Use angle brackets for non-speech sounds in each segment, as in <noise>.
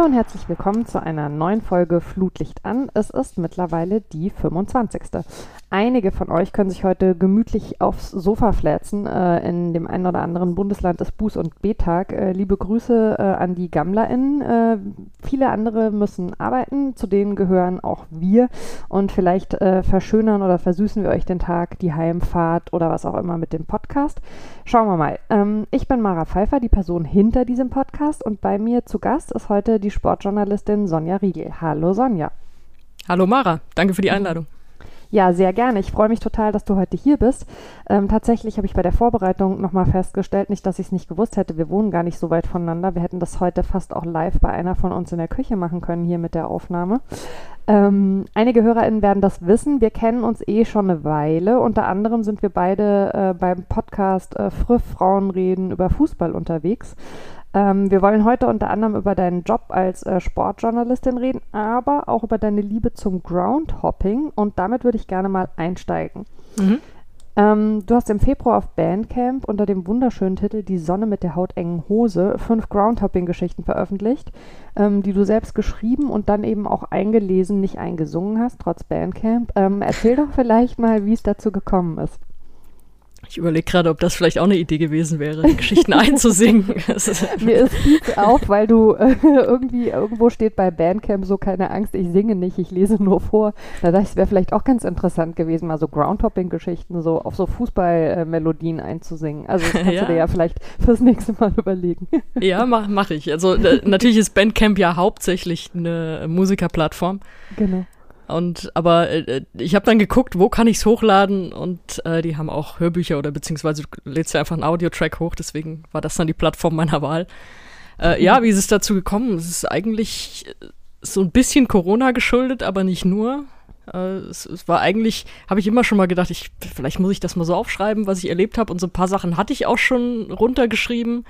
Hallo und herzlich willkommen zu einer neuen Folge Flutlicht an. Es ist mittlerweile die 25. Einige von euch können sich heute gemütlich aufs Sofa flätzen. Äh, in dem einen oder anderen Bundesland ist Buß- und B-Tag. Äh, liebe Grüße äh, an die GammlerInnen. Äh, viele andere müssen arbeiten, zu denen gehören auch wir. Und vielleicht äh, verschönern oder versüßen wir euch den Tag, die Heimfahrt oder was auch immer mit dem Podcast. Schauen wir mal. Ähm, ich bin Mara Pfeiffer, die Person hinter diesem Podcast. Und bei mir zu Gast ist heute die Sportjournalistin Sonja Riegel. Hallo Sonja. Hallo Mara, danke für die Einladung. Ja, sehr gerne. Ich freue mich total, dass du heute hier bist. Ähm, tatsächlich habe ich bei der Vorbereitung nochmal festgestellt, nicht, dass ich es nicht gewusst hätte, wir wohnen gar nicht so weit voneinander. Wir hätten das heute fast auch live bei einer von uns in der Küche machen können, hier mit der Aufnahme. Ähm, einige HörerInnen werden das wissen. Wir kennen uns eh schon eine Weile. Unter anderem sind wir beide äh, beim Podcast äh, Früh Frauen reden über Fußball unterwegs. Ähm, wir wollen heute unter anderem über deinen Job als äh, Sportjournalistin reden, aber auch über deine Liebe zum Groundhopping und damit würde ich gerne mal einsteigen. Mhm. Ähm, du hast im Februar auf Bandcamp unter dem wunderschönen Titel Die Sonne mit der hautengen Hose fünf Groundhopping-Geschichten veröffentlicht, ähm, die du selbst geschrieben und dann eben auch eingelesen, nicht eingesungen hast, trotz Bandcamp. Ähm, erzähl doch <laughs> vielleicht mal, wie es dazu gekommen ist. Ich überlege gerade, ob das vielleicht auch eine Idee gewesen wäre, Geschichten <laughs> einzusingen. <laughs> Mir ist viel auf, weil du äh, irgendwie irgendwo steht bei Bandcamp so keine Angst, ich singe nicht, ich lese nur vor. Da dachte ich, es wäre vielleicht auch ganz interessant gewesen, mal so Groundhopping-Geschichten so auf so Fußballmelodien einzusingen. Also das kannst <laughs> ja. du dir ja vielleicht fürs nächste Mal überlegen. Ja, mache mach ich. Also natürlich ist Bandcamp ja hauptsächlich eine Musikerplattform. Genau. Und aber äh, ich habe dann geguckt, wo kann ich es hochladen und äh, die haben auch Hörbücher oder beziehungsweise du lädst ja einfach einen Audiotrack hoch, deswegen war das dann die Plattform meiner Wahl. Äh, ja, <laughs> wie ist es dazu gekommen? Es ist eigentlich äh, so ein bisschen Corona geschuldet, aber nicht nur. Äh, es, es, war eigentlich, habe ich immer schon mal gedacht, ich, vielleicht muss ich das mal so aufschreiben, was ich erlebt habe. Und so ein paar Sachen hatte ich auch schon runtergeschrieben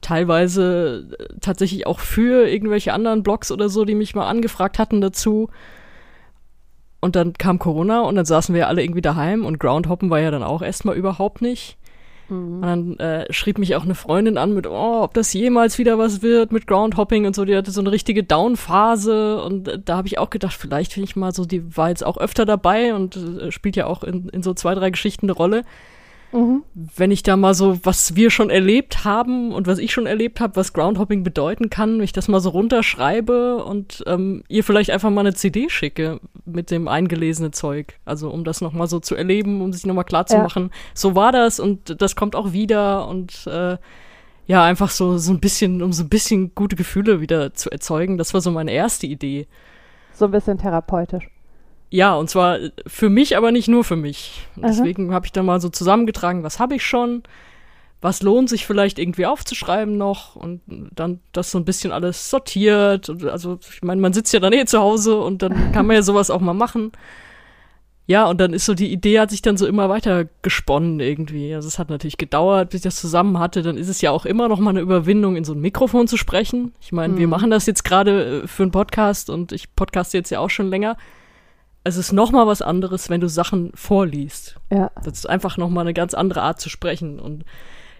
teilweise äh, tatsächlich auch für irgendwelche anderen Blogs oder so, die mich mal angefragt hatten dazu. Und dann kam Corona und dann saßen wir ja alle irgendwie daheim und Groundhoppen war ja dann auch erstmal überhaupt nicht. Mhm. Und dann äh, schrieb mich auch eine Freundin an mit, oh, ob das jemals wieder was wird mit Groundhopping und so. Die hatte so eine richtige Down-Phase und äh, da habe ich auch gedacht, vielleicht will ich mal so, die war jetzt auch öfter dabei und äh, spielt ja auch in, in so zwei, drei Geschichten eine Rolle. Mhm. Wenn ich da mal so, was wir schon erlebt haben und was ich schon erlebt habe, was Groundhopping bedeuten kann, wenn ich das mal so runterschreibe und ähm, ihr vielleicht einfach mal eine CD schicke mit dem eingelesenen Zeug. Also um das nochmal so zu erleben, um sich nochmal klar zu machen, ja. so war das und das kommt auch wieder und äh, ja, einfach so, so ein bisschen, um so ein bisschen gute Gefühle wieder zu erzeugen. Das war so meine erste Idee. So ein bisschen therapeutisch. Ja, und zwar für mich, aber nicht nur für mich. Deswegen habe ich dann mal so zusammengetragen, was habe ich schon, was lohnt sich vielleicht irgendwie aufzuschreiben noch und dann das so ein bisschen alles sortiert. Also ich meine, man sitzt ja dann eh zu Hause und dann <laughs> kann man ja sowas auch mal machen. Ja, und dann ist so die Idee hat sich dann so immer weiter gesponnen irgendwie. Also es hat natürlich gedauert, bis ich das zusammen hatte. Dann ist es ja auch immer noch mal eine Überwindung, in so ein Mikrofon zu sprechen. Ich meine, mhm. wir machen das jetzt gerade äh, für einen Podcast und ich podcaste jetzt ja auch schon länger es ist noch mal was anderes, wenn du Sachen vorliest. Ja. Das ist einfach noch mal eine ganz andere Art zu sprechen und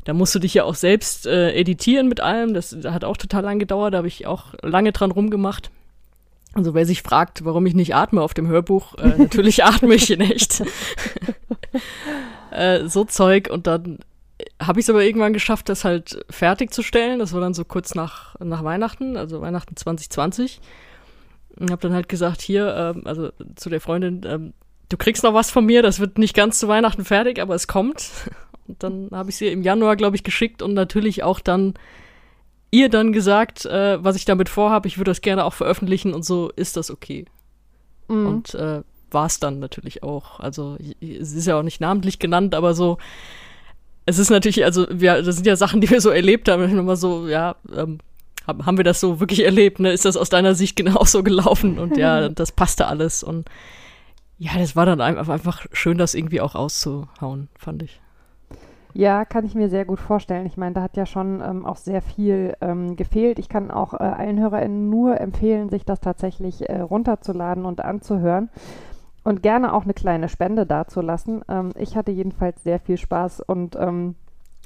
da musst du dich ja auch selbst äh, editieren mit allem. Das, das hat auch total lang gedauert, da habe ich auch lange dran rumgemacht. Also wer sich fragt, warum ich nicht atme auf dem Hörbuch, äh, <laughs> natürlich atme ich in echt. <laughs> äh, so Zeug und dann habe ich es aber irgendwann geschafft, das halt fertigzustellen. Das war dann so kurz nach, nach Weihnachten, also Weihnachten 2020. Und habe dann halt gesagt, hier, ähm, also zu der Freundin, ähm, du kriegst noch was von mir, das wird nicht ganz zu Weihnachten fertig, aber es kommt. <laughs> Und dann habe ich sie im Januar, glaube ich, geschickt und natürlich auch dann ihr dann gesagt, äh, was ich damit vorhabe, ich würde das gerne auch veröffentlichen und so ist das okay. Mhm. Und äh, war es dann natürlich auch. Also es ist ja auch nicht namentlich genannt, aber so, es ist natürlich, also wir, das sind ja Sachen, die wir so erlebt haben, immer so, ja, ähm, haben wir das so wirklich erlebt? Ne? Ist das aus deiner Sicht <laughs> genauso gelaufen? Und ja, <laughs> das passte alles. Und ja, das war dann einfach schön, das irgendwie auch auszuhauen, fand ich. Ja, kann ich mir sehr gut vorstellen. Ich meine, da hat ja schon ähm, auch sehr viel ähm, gefehlt. Ich kann auch äh, allen HörerInnen nur empfehlen, sich das tatsächlich äh, runterzuladen und anzuhören und gerne auch eine kleine Spende dazulassen. Ähm, ich hatte jedenfalls sehr viel Spaß und ähm,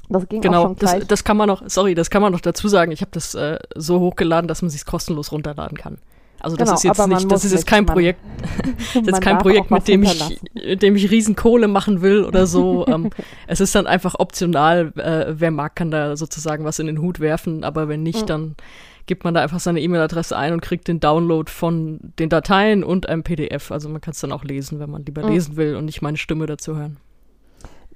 Das ging genau, auch schon gleich. Das, das kann man noch, sorry, das kann man noch dazu sagen. Ich habe das äh, so hochgeladen, dass man sich kostenlos runterladen kann. Also das genau, ist jetzt nicht, das ist jetzt kein Projekt, <laughs> das <laughs> ist kein Projekt, mit dem ich, mit dem ich Riesenkohle machen will <laughs> oder so. ähm, es ist dann einfach optional. Äh, wer mag, kann da sozusagen was in den Hut werfen, aber wenn nicht, mhm. dann gibt man da einfach seine E-Mail-Adresse ein und kriegt den Download von den Dateien und einem PDF. Also man kann es dann auch lesen, wenn man lieber mhm. lesen will und nicht meine Stimme dazu hören.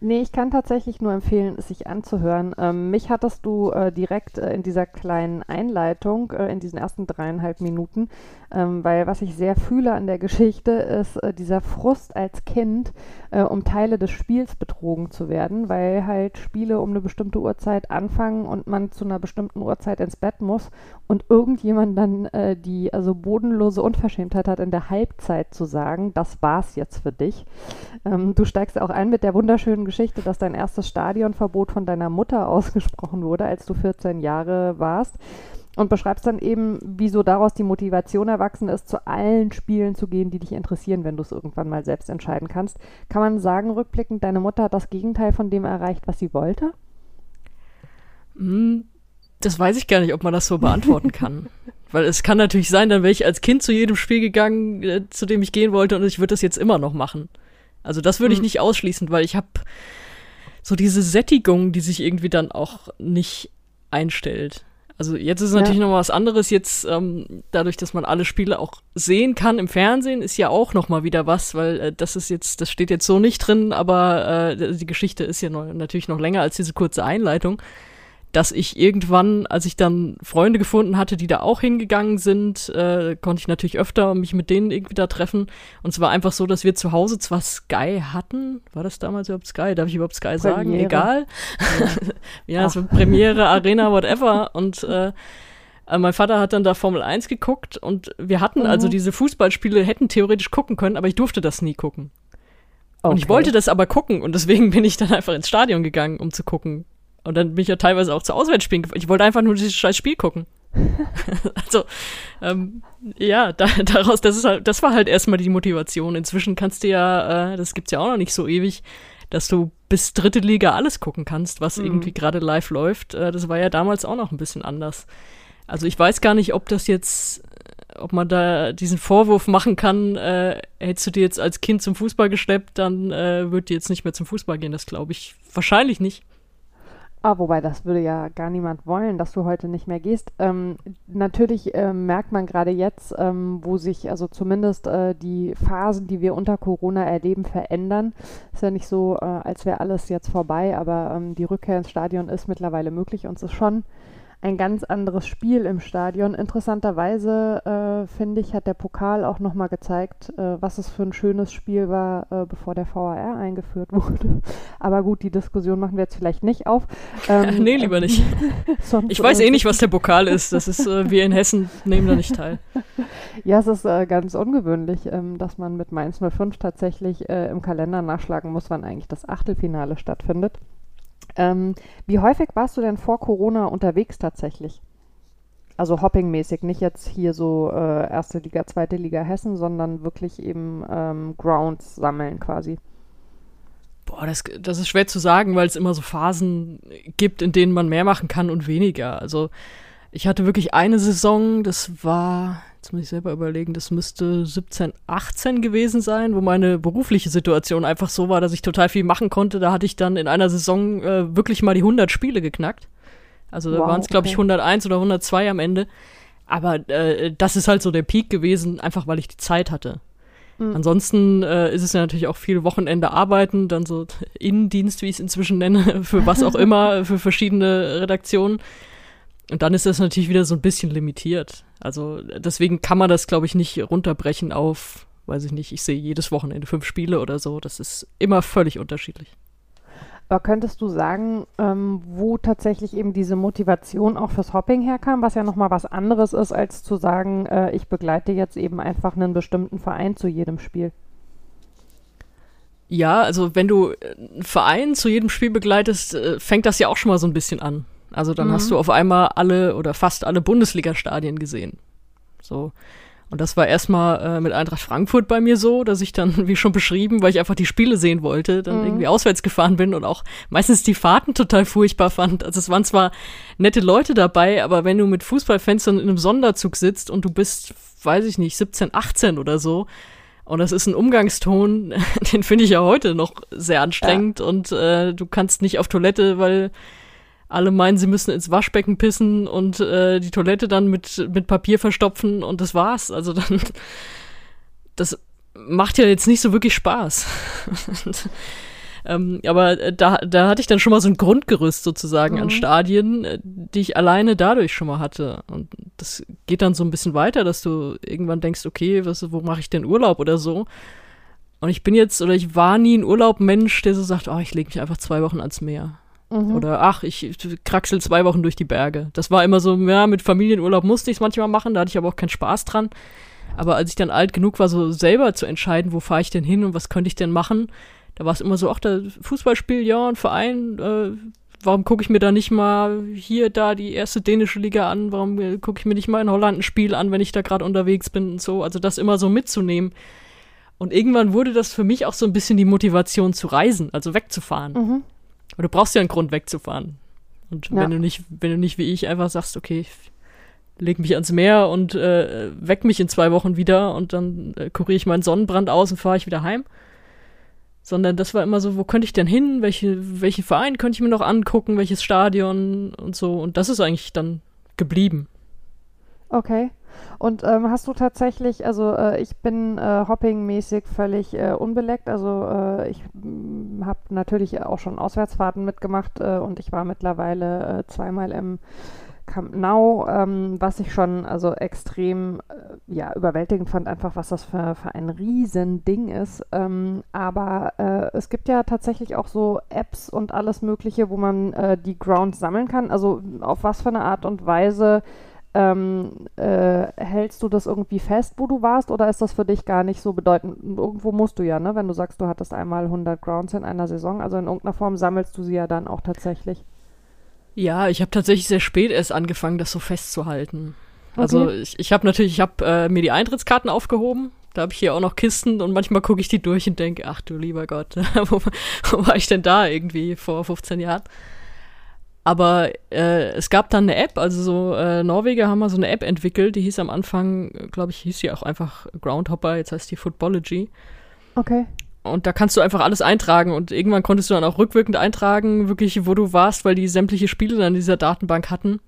Nee, ich kann tatsächlich nur empfehlen, es sich anzuhören. Ähm, mich hattest du äh, direkt äh, in dieser kleinen Einleitung, äh, in diesen ersten dreieinhalb Minuten, ähm, weil was ich sehr fühle an der Geschichte ist äh, dieser Frust als Kind, äh, um Teile des Spiels betrogen zu werden, weil halt Spiele um eine bestimmte Uhrzeit anfangen und man zu einer bestimmten Uhrzeit ins Bett muss und irgendjemand dann äh, die also bodenlose Unverschämtheit hat, in der Halbzeit zu sagen, das war's jetzt für dich. Ähm, du steigst auch ein mit der wunderschönen Geschichte, dass dein erstes Stadionverbot von deiner Mutter ausgesprochen wurde, als du 14 Jahre warst. Und beschreibst dann eben, wieso daraus die Motivation erwachsen ist, zu allen Spielen zu gehen, die dich interessieren, wenn du es irgendwann mal selbst entscheiden kannst. Kann man sagen, rückblickend, deine Mutter hat das Gegenteil von dem erreicht, was sie wollte? Hm, das weiß ich gar nicht, ob man das so beantworten <laughs> kann. Weil es kann natürlich sein, dann wäre ich als Kind zu jedem Spiel gegangen, äh, zu dem ich gehen wollte, und ich würde das jetzt immer noch machen. Also das würde ich hm. nicht ausschließen, weil ich habe so diese Sättigung, die sich irgendwie dann auch nicht einstellt. Also jetzt ist es natürlich ja. noch mal was anderes. Jetzt ähm, dadurch, dass man alle Spiele auch sehen kann im Fernsehen, ist ja auch noch mal wieder was, weil äh, das ist jetzt, das steht jetzt so nicht drin, aber äh, die Geschichte ist ja noch, natürlich noch länger als diese kurze Einleitung dass ich irgendwann, als ich dann Freunde gefunden hatte, die da auch hingegangen sind, äh, konnte ich natürlich öfter mich mit denen irgendwie da treffen. Und es war einfach so, dass wir zu Hause zwar Sky hatten. War das damals überhaupt Sky? Darf ich überhaupt Sky Premiere. sagen? Egal. Ja, <laughs> ja es war Premiere, Arena, whatever. Und äh, äh, mein Vater hat dann da Formel 1 geguckt und wir hatten mhm. also diese Fußballspiele, hätten theoretisch gucken können, aber ich durfte das nie gucken. Okay. Und ich wollte das aber gucken und deswegen bin ich dann einfach ins Stadion gegangen, um zu gucken. Und dann bin ich ja teilweise auch zu Auswärtsspielen gefahren. Ich wollte einfach nur dieses scheiß Spiel gucken. <laughs> also, ähm, ja, da, <laughs> daraus, das ist halt, das war halt erstmal die Motivation. Inzwischen kannst du ja, äh, das gibt's ja auch noch nicht so ewig, dass du bis dritte Liga alles gucken kannst, was mhm. irgendwie gerade live läuft. Äh, das war ja damals auch noch ein bisschen anders. Also ich weiß gar nicht, ob das jetzt, ob man da diesen Vorwurf machen kann, äh, hättest du dir jetzt als Kind zum Fußball geschleppt, dann äh, würd dir jetzt nicht mehr zum Fußball gehen. Das glaube ich wahrscheinlich nicht. Ah, wobei, das würde ja gar niemand wollen, dass du heute nicht mehr gehst. Ähm, natürlich äh, merkt man gerade jetzt, ähm, wo sich also zumindest äh, die Phasen, die wir unter Corona erleben, verändern. Ist ja nicht so, äh, als wäre alles jetzt vorbei, aber ähm, die Rückkehr ins Stadion ist mittlerweile möglich und es ist schon ein ganz anderes Spiel im Stadion. Interessanterweise, äh, finde ich, hat der Pokal auch nochmal gezeigt, äh, was es für ein schönes Spiel war, äh, bevor der VAR eingeführt <laughs> wurde. Aber gut, die Diskussion machen wir jetzt vielleicht nicht auf. Ähm, <laughs> nee, lieber nicht. <laughs> ich weiß eh nicht, was der Pokal ist. Das ist, äh, wir in Hessen nehmen da nicht teil. ja, es ist äh, ganz ungewöhnlich, ähm, dass man mit Mainz 05 tatsächlich äh, im Kalender nachschlagen muss, wann eigentlich das Achtelfinale stattfindet. Ähm, wie häufig warst du denn vor Corona unterwegs tatsächlich? Also hoppingmäßig, nicht jetzt hier so äh, erste Liga, zweite Liga Hessen, sondern wirklich eben ähm, Grounds sammeln quasi. Boah, das, das ist schwer zu sagen, weil es immer so Phasen gibt, in denen man mehr machen kann und weniger. Also ich hatte wirklich eine Saison, das war, jetzt muss ich selber überlegen, das müsste 17, 18 gewesen sein, wo meine berufliche Situation einfach so war, dass ich total viel machen konnte. Da hatte ich dann in einer Saison äh, wirklich mal die 100 Spiele geknackt. Also da wow, waren es, glaube okay. ich, 101 oder 102 am Ende. Aber äh, das ist halt so der Peak gewesen, einfach weil ich die Zeit hatte. Mhm. Ansonsten äh, ist es ja natürlich auch viel Wochenende arbeiten, dann so Innendienst, wie ich es inzwischen nenne, <laughs> für was auch immer, für verschiedene Redaktionen. Und dann ist das natürlich wieder so ein bisschen limitiert. Also deswegen kann man das, glaube ich, nicht runterbrechen auf, weiß ich nicht, ich sehe jedes Wochenende fünf Spiele oder so. Das ist immer völlig unterschiedlich. Aber könntest du sagen, ähm, wo tatsächlich eben diese Motivation auch fürs Hopping herkam, was ja nochmal was anderes ist, als zu sagen, äh, ich begleite jetzt eben einfach einen bestimmten Verein zu jedem Spiel? Ja, also wenn du einen Verein zu jedem Spiel begleitest, äh, fängt das ja auch schon mal so ein bisschen an. Also dann mhm. hast du auf einmal alle oder fast alle Bundesliga-Stadien gesehen. So. Und das war erstmal äh, mit Eintracht Frankfurt bei mir so, dass ich dann, <laughs> wie schon beschrieben, weil ich einfach die Spiele sehen wollte, dann mhm. irgendwie auswärts gefahren bin und auch meistens die Fahrten total furchtbar fand. Also es waren zwar nette Leute dabei, aber wenn du mit Fußballfans dann in einem Sonderzug sitzt und du bist, weiß ich nicht, 17, 18 oder so, und das ist ein Umgangston, <laughs> den finde ich ja heute noch sehr anstrengend ja. und äh, du kannst nicht auf Toilette, weil alle meinen, sie müssen ins Waschbecken pissen und äh, die Toilette dann mit, mit Papier verstopfen und das war's. Also dann, <laughs> das macht ja jetzt nicht so wirklich Spaß. und, <laughs> ähm, aber äh, da, da hatte ich dann schon mal so ein Grundgerüst sozusagen mhm. an Stadien, äh, die ich alleine dadurch schon mal hatte. Und das geht dann so ein bisschen weiter, dass du irgendwann denkst, okay, was, wo mache ich denn Urlaub oder so? Und ich bin jetzt, oder ich war nie ein Urlaubmensch, der so sagt, oh, ich lege mich einfach zwei Wochen ans Meer. Mhm. Oder ach, ich kraxel zwei Wochen durch die Berge. Das war immer so, ja, mit Familienurlaub musste ich es manchmal machen, da hatte ich aber auch keinen Spaß dran. Aber als ich dann alt genug war, so selber zu entscheiden, wo fahre ich denn hin und was könnte ich denn machen, da war es immer so, ach, der Fußballspiel, ja, ein Verein, äh, warum gucke ich mir da nicht mal hier, da die erste dänische Liga an, warum äh, gucke ich mir nicht mal in Holland ein Spiel an, wenn ich da gerade unterwegs bin und so. Also das immer so mitzunehmen. Und irgendwann wurde das für mich auch so ein bisschen die Motivation zu reisen, also wegzufahren. Mhm. Aber du brauchst ja einen Grund wegzufahren. Und ja. wenn du nicht, wenn du nicht wie ich einfach sagst, okay, ich leg mich ans Meer und äh, weck mich in zwei Wochen wieder und dann äh, kuriere ich meinen Sonnenbrand aus und fahre ich wieder heim. Sondern das war immer so, wo könnte ich denn hin? Welche, welchen Verein könnte ich mir noch angucken? Welches Stadion und so. Und das ist eigentlich dann geblieben. Okay. Und ähm, hast du tatsächlich, also äh, ich bin äh, hoppingmäßig völlig äh, unbeleckt. Also äh, ich mm, habe natürlich auch schon Auswärtsfahrten mitgemacht äh, und ich war mittlerweile äh, zweimal im Camp Nou, ähm, was ich schon also extrem ja, überwältigend fand, einfach was das für, für ein Riesending ist. Ähm, aber es gibt ja tatsächlich auch so Apps und alles Mögliche, wo man die Grounds sammeln kann. Also auf was für eine Art und Weise ähm, äh, hältst du das irgendwie fest, wo du warst, oder ist das für dich gar nicht so bedeutend? Irgendwo musst du ja, ne? Wenn du sagst, du hattest einmal 100 Grounds in einer Saison, also in irgendeiner Form sammelst du sie ja dann auch tatsächlich. Ja, ich habe tatsächlich sehr spät erst angefangen, das so festzuhalten. Also okay. Also ich, ich habe natürlich, ich habe äh, mir die Eintrittskarten aufgehoben. Da habe ich hier auch noch Kisten und manchmal gucke ich die durch und denke, ach du lieber Gott, <laughs> wo, wo war ich denn da irgendwie vor 15 Jahren? Aber äh, es gab dann eine App, also so äh, Norweger haben mal so eine App entwickelt, die hieß am Anfang, glaube ich, hieß sie auch einfach Groundhopper, jetzt heißt die Footballogy. Okay. Und da kannst du einfach alles eintragen und irgendwann konntest du dann auch rückwirkend eintragen, wirklich, wo du warst, weil die sämtliche Spiele dann in dieser Datenbank hatten.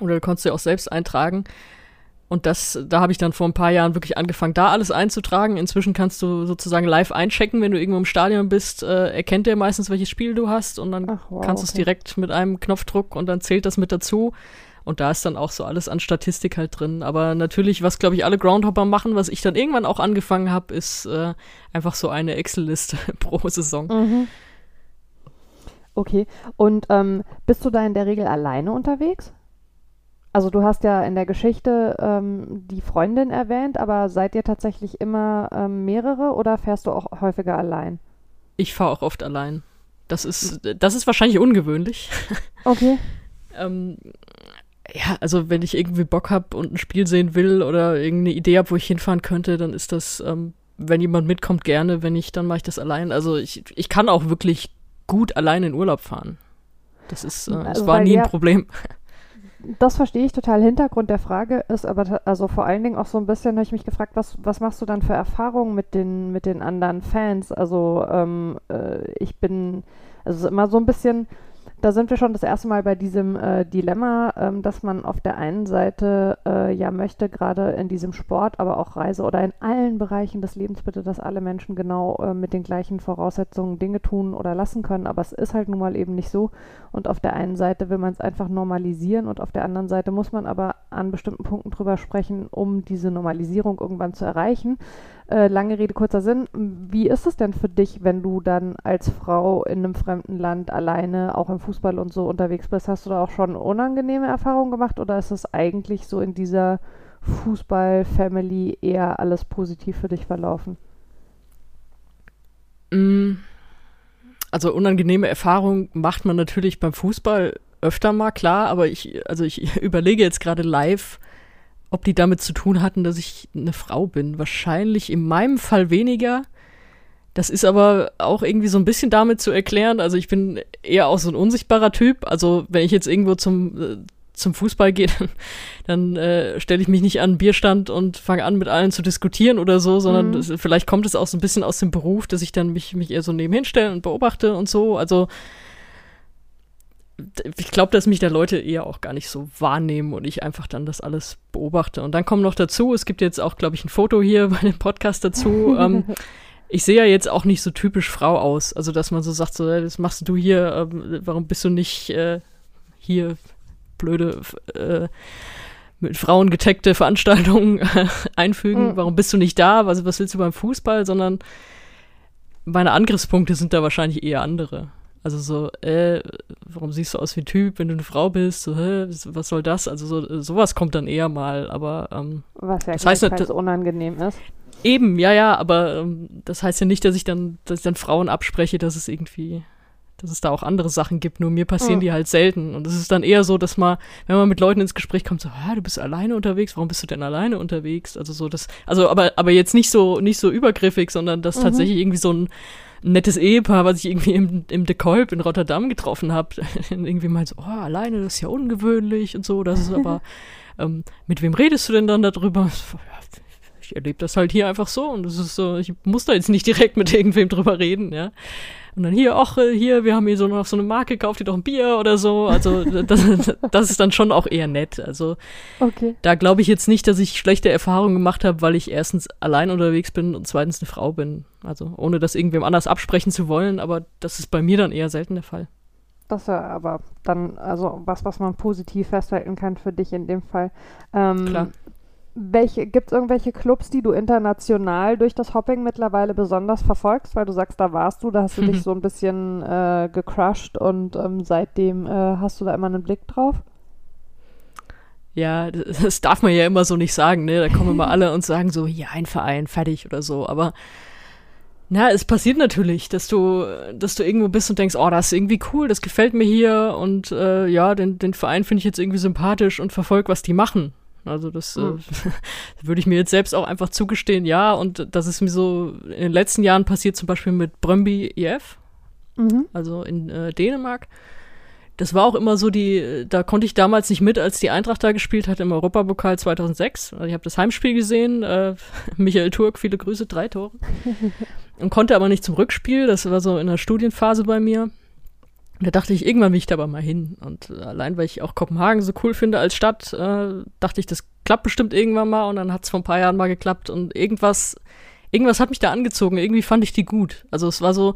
Oder du konntest du auch selbst eintragen. Und das, da habe ich dann vor ein paar Jahren wirklich angefangen, da alles einzutragen. Inzwischen kannst du sozusagen live einchecken, wenn du irgendwo im Stadion bist, äh, erkennt er meistens, welches Spiel du hast und dann Ach, wow, kannst du es direkt mit einem Knopfdruck und dann zählt das mit dazu. Und da ist dann auch so alles an Statistik halt drin. Aber natürlich, was glaube ich alle Groundhopper machen, was ich dann irgendwann auch angefangen habe, ist äh, einfach so eine Excel-Liste <laughs> pro Saison. Mhm. Okay. Und ähm, bist du da in der Regel alleine unterwegs? Also du hast ja in der Geschichte ähm, die Freundin erwähnt, aber seid ihr tatsächlich immer ähm, mehrere oder fährst du auch häufiger allein? Ich fahre auch oft allein. Das ist, das ist wahrscheinlich ungewöhnlich. <laughs> Okay. ähm, ja, also wenn ich irgendwie Bock habe und ein Spiel sehen will oder irgendeine Idee habe, wo ich hinfahren könnte, dann ist das, ähm, wenn jemand mitkommt, gerne. Wenn nicht, dann mache ich das allein. Also ich, ich kann auch wirklich gut allein in Urlaub fahren. Das ist, äh, also das war nie ein Problem <laughs> das verstehe ich total. Hintergrund der Frage ist aber also vor allen Dingen auch so ein bisschen, habe ich mich gefragt, was, was machst du dann für Erfahrungen mit den, mit den anderen Fans? Also ähm, äh, ich bin, also immer so ein bisschen da sind wir schon das erste Mal bei diesem äh, Dilemma, ähm, dass man auf der einen Seite äh, ja möchte, gerade in diesem Sport, aber auch Reise oder in allen Bereichen des Lebens bitte, dass alle Menschen genau äh, mit den gleichen Voraussetzungen Dinge tun oder lassen können. Aber es ist halt nun mal eben nicht so. Und auf der einen Seite will man es einfach normalisieren und auf der anderen Seite muss man aber an bestimmten Punkten drüber sprechen, um diese Normalisierung irgendwann zu erreichen. Äh, lange Rede, kurzer Sinn. Wie ist es denn für dich, wenn du dann als Frau in einem fremden Land alleine, auch im Fußball und so unterwegs bist? Hast du da auch schon unangenehme Erfahrungen gemacht oder ist es eigentlich so in dieser Fußball-Family eher alles positiv für dich verlaufen? Mm. Also unangenehme Erfahrungen macht man natürlich beim Fußball öfter mal, klar, aber ich, also ich <laughs> überlege jetzt gerade live, ob die damit zu tun hatten, dass ich eine Frau bin. Wahrscheinlich in meinem Fall weniger. Das ist aber auch irgendwie so ein bisschen damit zu erklären. Also ich bin eher auch so ein unsichtbarer Typ. Also wenn ich jetzt irgendwo zum, äh, zum Fußball gehe, <laughs> dann, dann äh, stelle ich mich nicht an den Bierstand und fange an, mit allen zu diskutieren oder so, sondern mhm. das, vielleicht kommt es auch so ein bisschen aus dem Beruf, dass ich dann mich, mich eher so nebenhin stelle und beobachte und so. Also ich glaube, dass mich da Leute eher auch gar nicht so wahrnehmen und ich einfach dann das alles beobachte. Und dann kommt noch dazu, es gibt jetzt auch, glaube ich, ein Foto hier <laughs> bei dem Podcast dazu. ähm, <laughs> ich sehe ja jetzt auch nicht so typisch Frau aus. Also, dass man so sagt, so, das machst du hier, äh, warum bist du nicht äh, hier blöde äh, mit Frauen geteckte Veranstaltungen <laughs> einfügen? Mhm. Warum bist du nicht da? Was, was willst du beim Fußball? Sondern meine Angriffspunkte sind da wahrscheinlich eher andere. Also so, äh, warum siehst du aus wie ein Typ, wenn du eine Frau bist? So, hä, was soll das? Also so, sowas kommt dann eher mal, aber ähm, was ja das heißt nicht, unangenehm ist. Eben, ja, ja, aber ähm, das heißt ja nicht, dass ich dann, dass ich dann Frauen abspreche, dass es irgendwie, dass es da auch andere Sachen gibt. Nur mir passieren mhm. die halt selten. Und es ist dann eher so, dass man, wenn man mit Leuten ins Gespräch kommt, so, ah, du bist alleine unterwegs, warum bist du denn alleine unterwegs? Also so das, also aber, aber jetzt nicht so, nicht so übergriffig, sondern dass mhm. tatsächlich irgendwie so ein ein nettes Ehepaar, was ich irgendwie im, im De Kolb in Rotterdam getroffen habe, <laughs> irgendwie meint so, oh, alleine, das ist ja ungewöhnlich und so, das ist aber, <laughs> ähm, mit wem redest du denn dann darüber? Ich erlebe das halt hier einfach so und das ist so, ich muss da jetzt nicht direkt mit irgendwem drüber reden, ja. Und dann hier, ach, hier, wir haben hier so noch so eine Marke, kauft ihr doch ein Bier oder so. Also <laughs> das, das ist dann schon auch eher nett. Also okay. da glaube ich jetzt nicht, dass ich schlechte Erfahrungen gemacht habe, weil ich erstens allein unterwegs bin und zweitens eine Frau bin. Also ohne das irgendwem anders absprechen zu wollen, aber das ist bei mir dann eher selten der Fall. Das ist ja aber dann, also was, was man positiv festhalten kann für dich in dem Fall. Ähm, Klar. Welche, gibt es irgendwelche Clubs, die du international durch das Hopping mittlerweile besonders verfolgst? Weil du sagst, da warst du, da hast du dich <laughs> so ein bisschen äh, gecrushed und ähm, seitdem äh, hast du da immer einen Blick drauf? Ja, das darf man ja immer so nicht sagen, ne? Da kommen immer <laughs> alle und sagen so, ja, ein Verein, fertig oder so. Aber na, es passiert natürlich, dass du, dass du irgendwo bist und denkst, oh, das ist irgendwie cool, das gefällt mir hier und äh, ja, den, den Verein finde ich jetzt irgendwie sympathisch und verfolge, was die machen. Also das mhm. äh, <laughs> würde ich mir jetzt selbst auch einfach zugestehen, ja. Und das ist mir so in den letzten Jahren passiert, zum Beispiel mit Brøndby IF, mhm. also in äh, Dänemark. Das war auch immer so die, da konnte ich damals nicht mit, als die Eintracht da gespielt hat im Europapokal 2006. Also ich habe das Heimspiel gesehen, äh, <laughs> Michael Turk, viele Grüße, drei Tore. <laughs> und konnte aber nicht zum Rückspiel, das war so in der Studienphase bei mir. Da dachte ich, irgendwann will ich da aber mal hin. Und äh, allein, weil ich auch Kopenhagen so cool finde als Stadt, äh, dachte ich, das klappt bestimmt irgendwann mal. Und dann hat es vor ein paar Jahren mal geklappt. Und irgendwas, irgendwas hat mich da angezogen. Irgendwie fand ich die gut. Also es war so,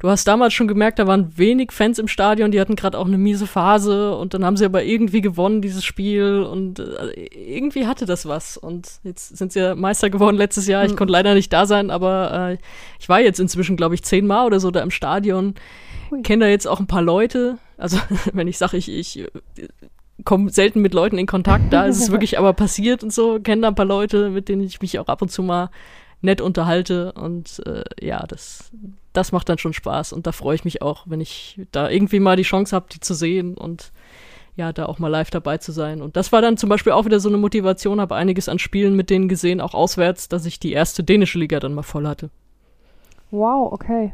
du hast damals schon gemerkt, da waren wenig Fans im Stadion, die hatten gerade auch eine miese Phase. Und dann haben sie aber irgendwie gewonnen, dieses Spiel. Und äh, irgendwie hatte das was. Und jetzt sind sie ja Meister geworden letztes Jahr. Ich mhm. konnte leider nicht da sein, aber äh, ich war jetzt inzwischen, glaube ich, zehnmal oder so da im Stadion kenne da jetzt auch ein paar Leute. Also <laughs> wenn ich sage, ich, ich komme selten mit Leuten in Kontakt, da ist es <laughs> wirklich aber passiert und so, kenne da ein paar Leute, mit denen ich mich auch ab und zu mal nett unterhalte und äh, ja, das, das macht dann schon Spaß und da freue ich mich auch, wenn ich da irgendwie mal die Chance habe, die zu sehen und ja, da auch mal live dabei zu sein. Und das war dann zum Beispiel auch wieder so eine Motivation, habe einiges an Spielen mit denen gesehen, auch auswärts, dass ich die erste dänische Liga dann mal voll hatte. Wow, okay.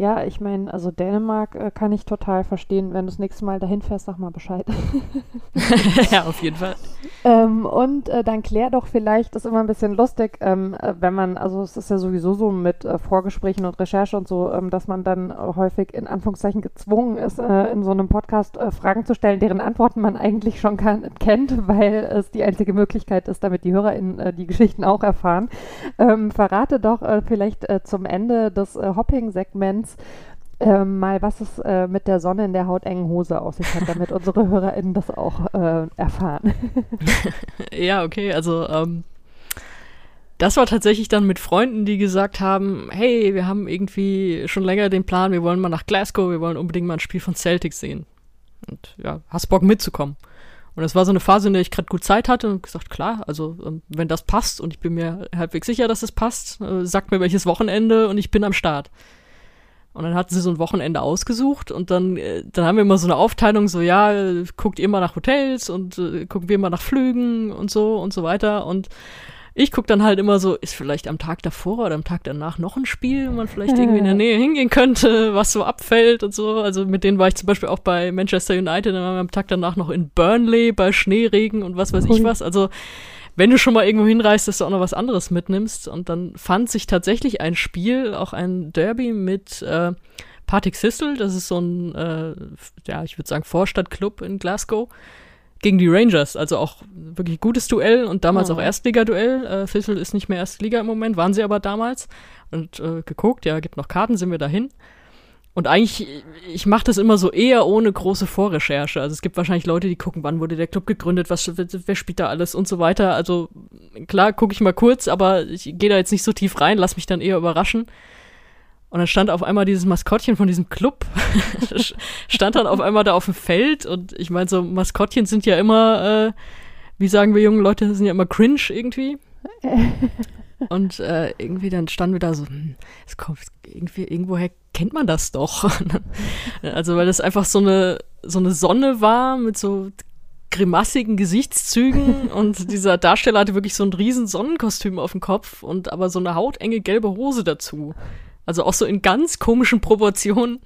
Ja, ich meine, also Dänemark äh, kann ich total verstehen. Wenn du das nächste Mal dahin fährst, sag mal Bescheid. <laughs> <laughs> ja, auf jeden Fall. Ähm, und äh, dann klär doch vielleicht, das ist immer ein bisschen lustig, ähm, äh, wenn man, also es ist ja sowieso so mit äh, Vorgesprächen und Recherche und so, ähm, dass man dann häufig in Anführungszeichen gezwungen ist, äh, in so einem Podcast äh, Fragen zu stellen, deren Antworten man eigentlich schon kann, kennt, weil es die einzige Möglichkeit ist, damit die HörerInnen die Geschichten auch erfahren. Ähm, verrate doch vielleicht zum Ende des Hopping-Segments, uns äh, mal, was es äh, mit der Sonne in der hautengen Hose auf sich hat, damit unsere <laughs> HörerInnen das auch äh, erfahren. <laughs> ja, okay, also ähm, das war tatsächlich dann mit Freunden, die gesagt haben, hey, wir haben irgendwie schon länger den Plan, wir wollen mal nach Glasgow, wir wollen unbedingt mal ein Spiel von Celtic sehen. Und ja, hast Bock mitzukommen. Und das war so eine Phase, in der ich gerade gut Zeit hatte und gesagt, klar, also ähm, wenn das passt und ich bin mir halbwegs sicher, dass es passt, äh, sagt mir welches Wochenende und ich bin am Start. Und dann hatten sie so ein Wochenende ausgesucht und dann, äh, dann haben wir immer so eine Aufteilung, so ja, guckt ihr mal nach Hotels und äh, gucken wir mal nach Flügen und so und so weiter. Und ich gucke dann halt immer so, ist vielleicht am Tag davor oder am Tag danach noch ein Spiel, wo man vielleicht irgendwie in der Nähe hingehen könnte, was so abfällt und so. Also mit denen war ich zum Beispiel auch bei Manchester United, dann waren wir am Tag danach noch in Burnley bei Schneeregen und was weiß ich was. Also wenn du schon mal irgendwo hinreist, dass du auch noch was anderes mitnimmst. Und dann fand sich tatsächlich ein Spiel, auch ein Derby mit äh, Partick Thistle, das ist so ein, äh, ja, ich würde sagen, Vorstadtclub in Glasgow, gegen die Rangers. Also auch wirklich gutes Duell und damals oh. auch Erstliga-Duell. Äh, Thistle ist nicht mehr Erstliga im Moment, waren sie aber damals. Und äh, geguckt, ja, gibt noch Karten, sind wir dahin. Und eigentlich, ich mache das immer so eher ohne große Vorrecherche. Also es gibt wahrscheinlich Leute, die gucken, wann wurde der Club gegründet, was, wer spielt da alles und so weiter. Also klar, gucke ich mal kurz, aber ich gehe da jetzt nicht so tief rein, lass mich dann eher überraschen. Und dann stand auf einmal dieses Maskottchen von diesem Club, <laughs> stand dann auf einmal da auf dem Feld und ich meine, so Maskottchen sind ja immer, äh, wie sagen wir jungen Leute, sind ja immer cringe irgendwie. <laughs> Und äh, irgendwie dann standen wir da so, hm, es kommt irgendwie, irgendwoher kennt man das doch. <laughs> also weil das einfach so eine, so eine Sonne war mit so grimassigen Gesichtszügen <laughs> und dieser Darsteller hatte wirklich so ein riesen Sonnenkostüm auf dem Kopf und aber so eine hautenge gelbe Hose dazu. Also auch so in ganz komischen Proportionen.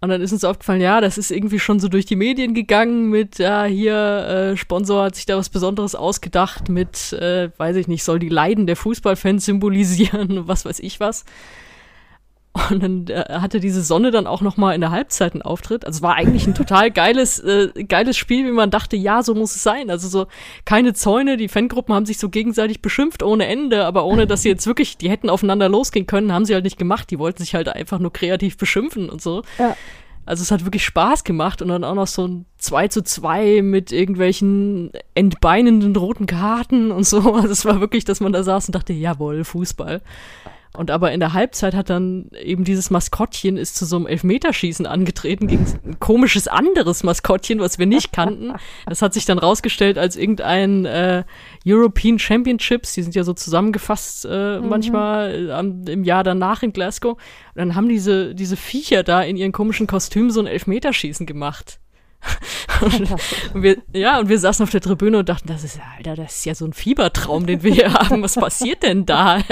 Und dann ist uns aufgefallen, ja, das ist irgendwie schon so durch die Medien gegangen mit, ja, hier, äh, Sponsor hat sich da was Besonderes ausgedacht mit, äh, weiß ich nicht, soll die Leiden der Fußballfans <laughs> symbolisieren, was weiß ich was. Und dann äh, hatte diese Sonne dann auch noch mal in der Halbzeit einen Auftritt. Also es war eigentlich ein total geiles, äh, geiles Spiel, wie man dachte, ja, so muss es sein. Also so keine Zäune, die Fangruppen haben sich so gegenseitig beschimpft ohne Ende, aber ohne, dass sie jetzt wirklich, die hätten aufeinander losgehen können, haben sie halt nicht gemacht. Die wollten sich halt einfach nur kreativ beschimpfen und so. Ja. Also es hat wirklich Spaß gemacht und dann auch noch so ein 2 zu 2 mit irgendwelchen entbeinenden roten Karten und so. <laughs> Also es war wirklich, dass man da saß und dachte, jawohl, Fußball. Und aber in der Halbzeit hat dann eben dieses Maskottchen ist zu so einem Elfmeterschießen angetreten gegen ein komisches anderes Maskottchen, was wir nicht kannten. Das hat sich dann rausgestellt als irgendein äh, European Championships. Die sind ja so zusammengefasst äh, mhm. manchmal äh, im Jahr danach in Glasgow. Und dann haben diese, diese Viecher da in ihren komischen Kostümen so ein Elfmeterschießen gemacht <laughs> <laughs> und wir, ja, und wir saßen auf der Tribüne und dachten, das ist, Alter, das ist ja so ein Fiebertraum, den wir hier haben. Was passiert denn da?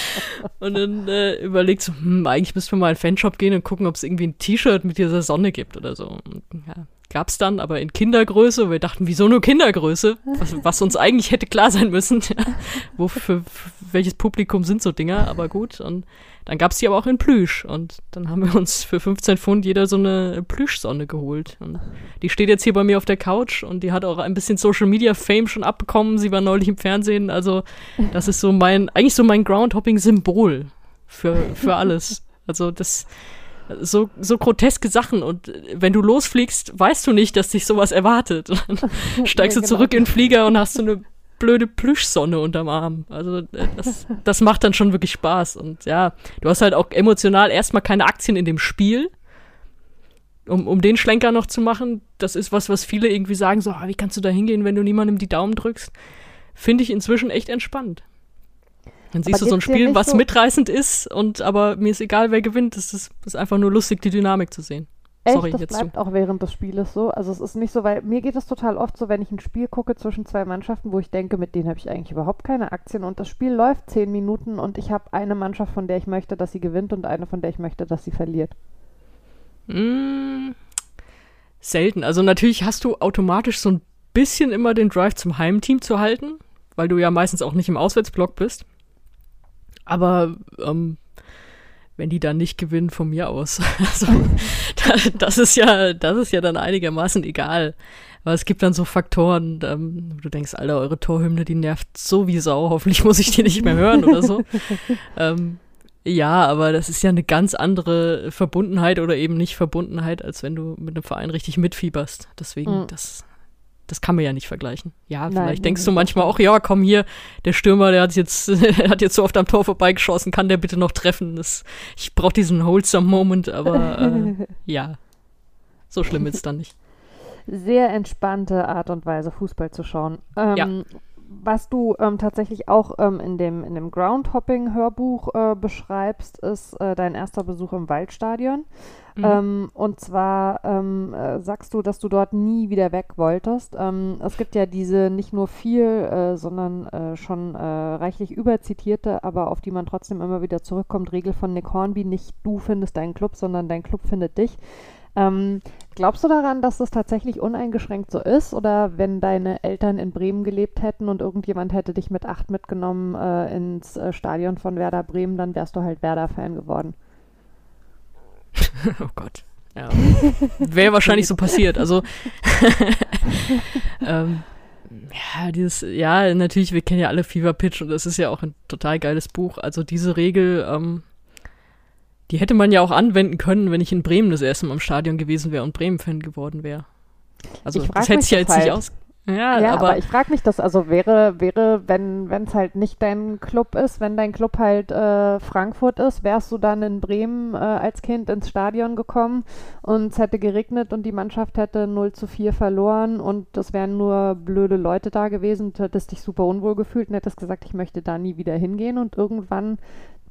<laughs> und dann äh, überlegt so, hm, eigentlich müssten wir mal in den Fanshop gehen und gucken, ob es irgendwie ein T-Shirt mit dieser Sonne gibt oder so. Und, ja, gab's dann, aber in Kindergröße. Wir dachten, wieso nur Kindergröße? Was, was uns eigentlich hätte klar sein müssen. <laughs> Wofür, für, für welches Publikum sind so Dinger? Aber gut. Und dann gab es die aber auch in Plüsch und dann haben wir uns für 15 Pfund jeder so eine Plüschsonne geholt. Und die steht jetzt hier bei mir auf der Couch und die hat auch ein bisschen Social Media Fame schon abbekommen. Sie war neulich im Fernsehen. Also das ist so mein, eigentlich so mein Groundhopping-Symbol für, für alles. Also das, so, so groteske Sachen und wenn du losfliegst, weißt du nicht, dass dich sowas erwartet. <laughs> Dann <laughs> steigst du genau. zurück in den Flieger und hast so eine blöde Plüschsonne unterm Arm. Also äh, das, das macht dann schon wirklich Spaß. Und ja, du hast halt auch emotional erstmal keine Aktien in dem Spiel. Um, um den Schlenker noch zu machen, das ist was, was viele irgendwie sagen, so, ah, wie kannst du da hingehen, wenn du niemandem die Daumen drückst? Finde ich inzwischen echt entspannt. Dann siehst aber du so ein Spiel, was so mitreißend ist, und aber mir ist egal, wer gewinnt. Es ist, ist einfach nur lustig, die Dynamik zu sehen. Echt, Sorry, das bleibt zu. auch während des Spieles so. Also es ist nicht so, weil mir geht es total oft so, wenn ich ein Spiel gucke zwischen zwei Mannschaften, wo ich denke, mit denen habe ich eigentlich überhaupt keine Aktien und das Spiel läuft zehn Minuten und ich habe eine Mannschaft, von der ich möchte, dass sie gewinnt und eine, von der ich möchte, dass sie verliert. Mm, selten. Also natürlich hast du automatisch so ein bisschen immer den Drive zum Heimteam zu halten, weil du ja meistens auch nicht im Auswärtsblock bist. Aber ähm, wenn die dann nicht gewinnen, von mir aus. <laughs> Also, das ist ja, das ist ja dann einigermaßen egal. Aber es gibt dann so Faktoren, ähm, wo du denkst, Alter, eure Torhymne, die nervt so wie Sau, hoffentlich muss ich die nicht mehr hören oder so. <laughs> ähm, ja, aber das ist ja eine ganz andere Verbundenheit oder eben nicht Verbundenheit, als wenn du mit einem Verein richtig mitfieberst. Deswegen, mhm. das das kann man ja nicht vergleichen. Ja, Nein, vielleicht denkst du manchmal auch, ja, komm hier, der Stürmer, der hat jetzt, <laughs> hat jetzt so oft am Tor vorbeigeschossen, kann der bitte noch treffen? Das, ich brauche diesen wholesome Moment, aber äh, <laughs> ja, so schlimm ist es dann nicht. Sehr entspannte Art und Weise, Fußball zu schauen. Ähm, ja. Was du ähm, tatsächlich auch ähm, in dem, in dem Groundhopping-Hörbuch äh, beschreibst, ist äh, dein erster Besuch im Waldstadion. Mhm. Ähm, und zwar ähm, äh, sagst du, dass du dort nie wieder weg wolltest. Ähm, es gibt ja diese nicht nur viel, äh, sondern äh, schon äh, reichlich überzitierte, aber auf die man trotzdem immer wieder zurückkommt, Regel von Nick Hornby, nicht du findest deinen Club, sondern dein Club findet dich. Ähm, glaubst du daran, dass das tatsächlich uneingeschränkt so ist? Oder wenn deine Eltern in Bremen gelebt hätten und irgendjemand hätte dich mit acht mitgenommen äh, ins äh, Stadion von Werder Bremen, dann wärst du halt Werder-Fan geworden? <laughs> oh Gott. Ja. Wäre wahrscheinlich so passiert. Also, <laughs> ähm, ja, dieses, ja, natürlich, wir kennen ja alle Fever Pitch und das ist ja auch ein total geiles Buch. Also diese Regel, ähm, die hätte man ja auch anwenden können, wenn ich in Bremen das erste Mal im Stadion gewesen wäre und Bremen-Fan geworden wäre. Also das hätte sich ja jetzt halt. nicht aus. Ja, ja aber, aber, ich frage mich das, also wäre, wäre, wenn es halt nicht dein Club ist, wenn dein Club halt äh, Frankfurt ist, wärst du dann in Bremen äh, als Kind ins Stadion gekommen und es hätte geregnet und die Mannschaft hätte 0 zu 4 verloren und das wären nur blöde Leute da gewesen, du hättest dich super unwohl gefühlt und hättest gesagt, ich möchte da nie wieder hingehen und irgendwann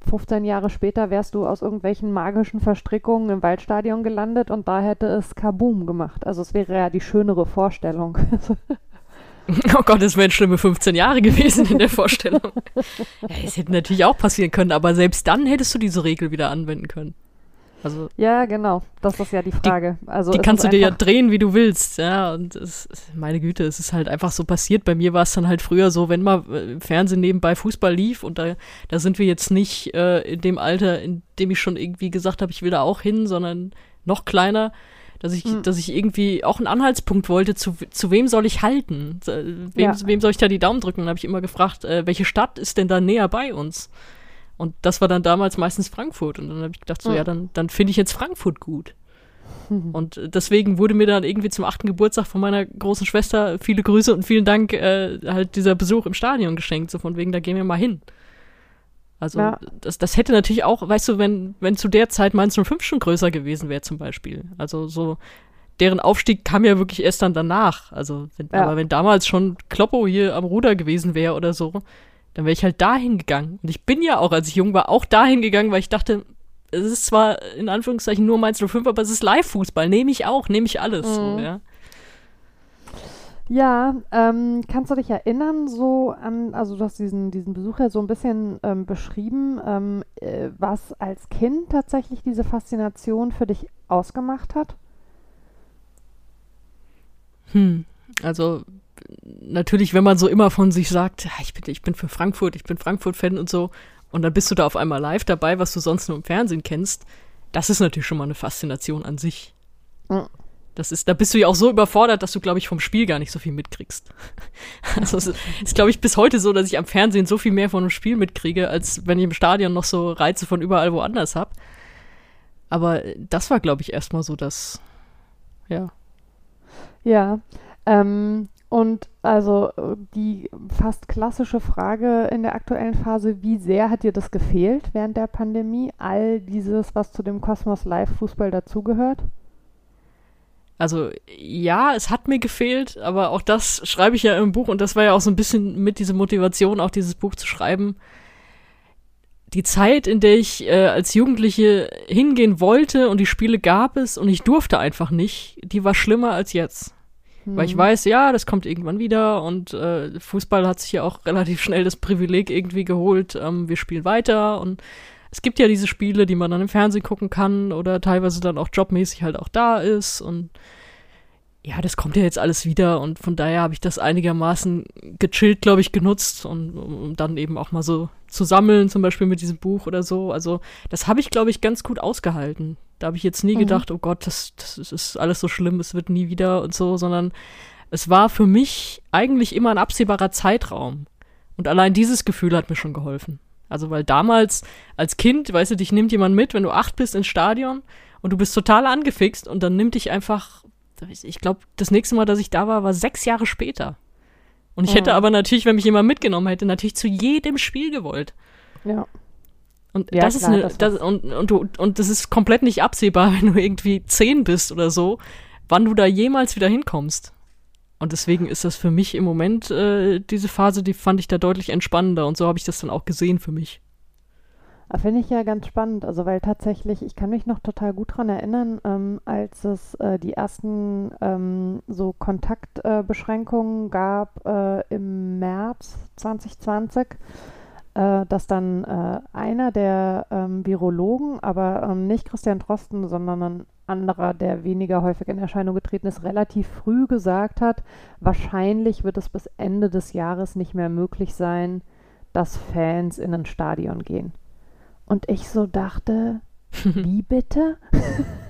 15 Jahre später wärst du aus irgendwelchen magischen Verstrickungen im Waldstadion gelandet und da hätte es Kaboom gemacht. Also es wäre ja die schönere Vorstellung. <laughs> Oh Gott, es wären schlimme 15 Jahre gewesen in der Vorstellung. <laughs> ja, es hätte natürlich auch passieren können, aber selbst dann hättest du diese Regel wieder anwenden können. Also, ja, genau. Das ist ja die Frage. Die, also die kannst du dir ja drehen, wie du willst. Ja, und es, meine Güte, es ist halt einfach so passiert. Bei mir war es dann halt früher so, wenn mal äh, Fernsehen nebenbei Fußball lief und da, da sind wir jetzt nicht äh, in dem Alter, in dem ich schon irgendwie gesagt habe, ich will da auch hin, sondern noch kleiner dass ich, mhm. dass ich irgendwie auch einen Anhaltspunkt wollte, zu, zu wem soll ich halten? Wem, ja. wem soll ich da die Daumen drücken? Und habe ich immer gefragt, äh, welche Stadt ist denn da näher bei uns? Und das war dann damals meistens Frankfurt. Und dann habe ich gedacht, so, mhm. ja, dann, dann finde ich jetzt Frankfurt gut. Mhm. <laughs> Und deswegen wurde mir dann irgendwie zum achten Geburtstag von meiner großen Schwester viele Grüße und vielen Dank äh, halt dieser Besuch im Stadion geschenkt, so von wegen, da gehen wir mal hin. Also ja. das, das hätte natürlich auch, weißt du, wenn, wenn zu der Zeit Mainz 05 schon größer gewesen wäre zum Beispiel. Also so, deren Aufstieg kam ja wirklich erst dann danach. Also, wenn, ja. aber wenn damals schon Kloppo hier am Ruder gewesen wäre oder so, dann wäre ich halt dahin gegangen. Und ich bin ja auch, als ich jung war, auch dahin gegangen, weil ich dachte, es ist zwar in Anführungszeichen nur Mainz 05, aber es ist Live-Fußball. Nehme ich auch, nehme ich alles. Mhm. So, ja. Ja, ähm, kannst du dich erinnern, so an, also du hast diesen, diesen Besuch ja so ein bisschen ähm, beschrieben, ähm, äh, was als Kind tatsächlich diese Faszination für dich ausgemacht hat? Hm, also natürlich, wenn man so immer von sich sagt, ich bin, ich bin für Frankfurt, ich bin Frankfurt-Fan und so, und dann bist du da auf einmal live dabei, was du sonst nur im Fernsehen kennst, das ist natürlich schon mal eine Faszination an sich. Mhm. Das ist, da bist du ja auch so überfordert, dass du, glaube ich, vom Spiel gar nicht so viel mitkriegst. <laughs> also es ist, glaube ich, bis heute so, dass ich am Fernsehen so viel mehr von einem Spiel mitkriege, als wenn ich im Stadion noch so Reize von überall woanders habe. Aber das war, glaube ich, erstmal so das, ja. Ja, ähm, und also die fast klassische Frage in der aktuellen Phase, wie sehr hat dir das gefehlt während der Pandemie? All dieses, was zu dem Kosmos Live Fußball dazugehört? Also ja, es hat mir gefehlt, aber auch das schreibe ich ja im Buch und das war ja auch so ein bisschen mit dieser Motivation, auch dieses Buch zu schreiben. Die Zeit, in der ich äh, als Jugendliche hingehen wollte und die Spiele gab es und ich durfte einfach nicht, die war schlimmer als jetzt. Weil ich mhm. weiß, ja, das kommt irgendwann wieder und äh, Fußball hat sich ja auch <laughs> relativ schnell das Privileg irgendwie geholt, ähm, wir spielen weiter und es gibt ja diese Spiele, die man dann im Fernsehen gucken kann oder teilweise dann auch jobmäßig halt auch da ist und ja, das kommt ja jetzt alles wieder und von daher habe ich das einigermaßen gechillt, glaube ich, genutzt und um dann eben auch mal so zu sammeln, zum Beispiel mit diesem Buch oder so. Also das habe ich, glaube ich, ganz gut ausgehalten. Da habe ich jetzt nie mhm. gedacht, oh Gott, das, das ist alles so schlimm, es wird nie wieder und so, sondern es war für mich eigentlich immer ein absehbarer Zeitraum. Und allein dieses Gefühl hat mir schon geholfen. Also, weil damals als Kind, weißt du, dich nimmt jemand mit, wenn du acht bist ins Stadion und du bist total angefixt und dann nimmt dich einfach, ich glaube, das nächste Mal, dass ich da war, war sechs Jahre später. Und ich ja. hätte aber natürlich, wenn mich jemand mitgenommen hätte, natürlich zu jedem Spiel gewollt. Ja. Und ja, das klar, ist eine, das das, und, und, du, und das ist komplett nicht absehbar, <laughs> wenn du irgendwie zehn bist oder so, wann du da jemals wieder hinkommst. Und deswegen ist das für mich im Moment, äh, diese Phase, die fand ich da deutlich entspannender und so habe ich das dann auch gesehen für mich. Finde ich ja ganz spannend, also weil tatsächlich, ich kann mich noch total gut daran erinnern, ähm, als es äh, die ersten ähm, so Kontaktbeschränkungen äh, gab äh, im März 2020, äh, dass dann äh, einer der ähm, Virologen, aber ähm, nicht Christian Drosten, sondern ein anderer, der weniger häufig in Erscheinung getreten ist, relativ früh gesagt hat, wahrscheinlich wird es bis Ende des Jahres nicht mehr möglich sein, dass Fans in ein Stadion gehen. Und ich so dachte, <laughs> wie bitte?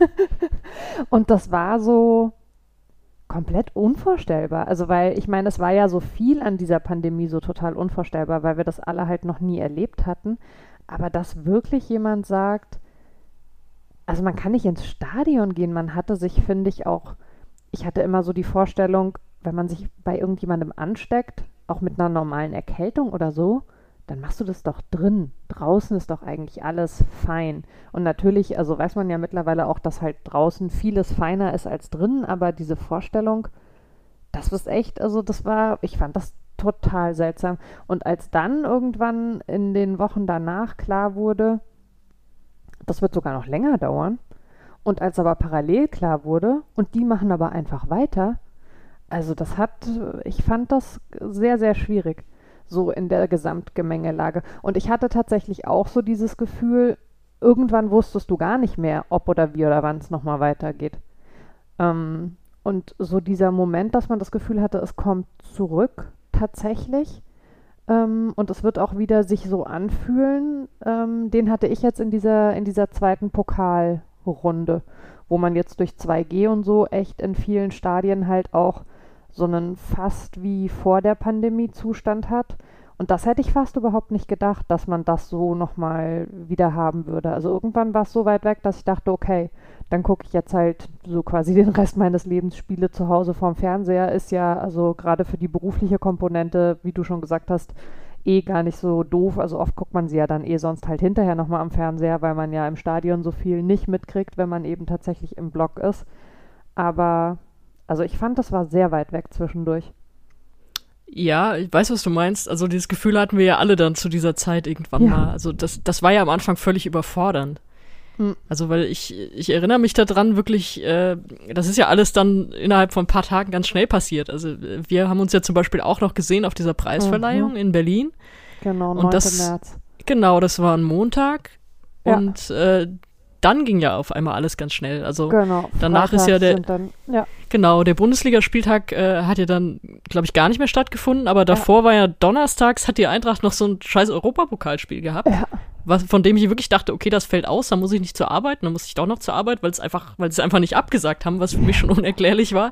<laughs> und das war so komplett unvorstellbar. Also, weil ich meine, es war ja so viel an dieser Pandemie so total unvorstellbar, weil wir das alle halt noch nie erlebt hatten. Aber dass wirklich jemand sagt, also man kann nicht ins Stadion gehen, man hatte sich, finde ich, auch, ich hatte immer so die Vorstellung, wenn man sich bei irgendjemandem ansteckt, auch mit einer normalen Erkältung oder so, dann machst du das doch drin. Draußen ist doch eigentlich alles fein. Und natürlich, also weiß man ja mittlerweile auch, dass halt draußen vieles feiner ist als drin, aber diese Vorstellung, das ist echt, also das war, ich fand das total seltsam. Und als dann irgendwann in den Wochen danach klar wurde, das wird sogar noch länger dauern, und als aber parallel klar wurde, und die machen aber einfach weiter, also das hat, ich fand das sehr, sehr schwierig so in der Gesamtgemengelage. Und ich hatte tatsächlich auch so dieses Gefühl, irgendwann wusstest du gar nicht mehr, ob oder wie oder wann es nochmal weitergeht. Ähm, und so dieser Moment, dass man das Gefühl hatte, es kommt zurück tatsächlich ähm, und es wird auch wieder sich so anfühlen, ähm, den hatte ich jetzt in dieser, in dieser zweiten Pokalrunde, wo man jetzt durch 2G und so echt in vielen Stadien halt auch so einen fast wie vor der Pandemie Zustand hat. Und das hätte ich fast überhaupt nicht gedacht, dass man das so nochmal wieder haben würde. Also irgendwann war es so weit weg, dass ich dachte, okay, dann gucke ich jetzt halt so quasi <laughs> den Rest meines Lebens Spiele zu Hause vorm Fernseher. Ist ja also gerade für die berufliche Komponente, wie du schon gesagt hast, eh gar nicht so doof. Also oft guckt man sie ja dann eh sonst halt hinterher nochmal am Fernseher, weil man ja im Stadion so viel nicht mitkriegt, wenn man eben tatsächlich im Block ist. Aber also ich fand, das war sehr weit weg zwischendurch. Ja, ich weiß, was du meinst. Also dieses Gefühl hatten wir ja alle dann zu dieser Zeit irgendwann ja. mal. Also das, das war ja am Anfang völlig überfordernd. Hm. Also weil ich, ich erinnere mich daran wirklich, äh, das ist ja alles dann innerhalb von ein paar Tagen ganz schnell passiert. Also wir haben uns ja zum Beispiel auch noch gesehen auf dieser Preisverleihung mhm. in Berlin. Genau, 9. Und das, März. Genau, das war ein Montag. Ja. Und äh, dann ging ja auf einmal alles ganz schnell. Also genau, danach ist ja der dann, ja. genau der Bundesligaspieltag äh, hat ja dann glaube ich gar nicht mehr stattgefunden, aber davor ja. war ja donnerstags hat die Eintracht noch so ein scheiß Europapokalspiel gehabt, ja. was von dem ich wirklich dachte, okay, das fällt aus, da muss ich nicht zur Arbeit, dann muss ich doch noch zur Arbeit, weil es einfach weil sie einfach nicht abgesagt haben, was für mich schon <laughs> unerklärlich war.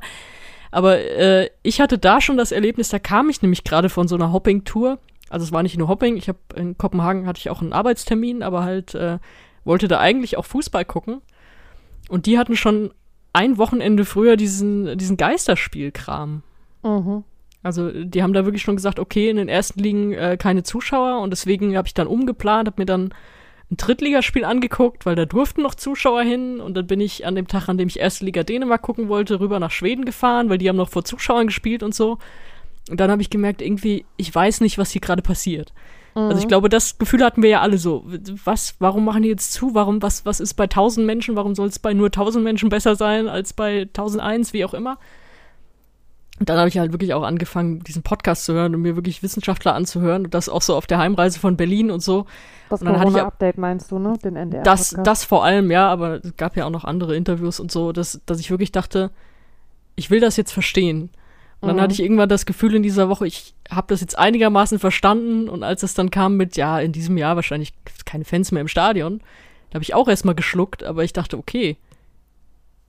Aber äh, ich hatte da schon das Erlebnis, da kam ich nämlich gerade von so einer Hopping-Tour. Also es war nicht nur Hopping, ich habe in Kopenhagen hatte ich auch einen Arbeitstermin, aber halt äh, wollte da eigentlich auch Fußball gucken. Und die hatten schon ein Wochenende früher diesen, diesen Geisterspielkram. Mhm. Also die haben da wirklich schon gesagt, okay, in den ersten Ligen äh, keine Zuschauer und deswegen habe ich dann umgeplant, habe mir dann ein Drittligaspiel angeguckt, weil da durften noch Zuschauer hin und dann bin ich an dem Tag, an dem ich erste Liga Dänemark gucken wollte, rüber nach Schweden gefahren, weil die haben noch vor Zuschauern gespielt und so. Und dann habe ich gemerkt, irgendwie, ich weiß nicht, was hier gerade passiert. Also ich mhm. glaube, das Gefühl hatten wir ja alle so. Was, warum machen die jetzt zu? Warum, was, was ist bei 1000 Menschen? Warum soll es bei nur 1000 Menschen besser sein als bei 1001, wie auch immer? Und dann habe ich halt wirklich auch angefangen, diesen Podcast zu hören und mir wirklich Wissenschaftler anzuhören und das auch so auf der Heimreise von Berlin und so. Das Corona-Update meinst du, ne? Den NDR. Das, das vor allem, ja, aber es gab ja auch noch andere Interviews und so, dass, dass ich wirklich dachte, ich will das jetzt verstehen. Und dann mhm. hatte ich irgendwann das Gefühl in dieser Woche, ich habe das jetzt einigermaßen verstanden. Und als es dann kam mit, ja, in diesem Jahr wahrscheinlich keine Fans mehr im Stadion, da habe ich auch erstmal geschluckt, aber ich dachte, okay,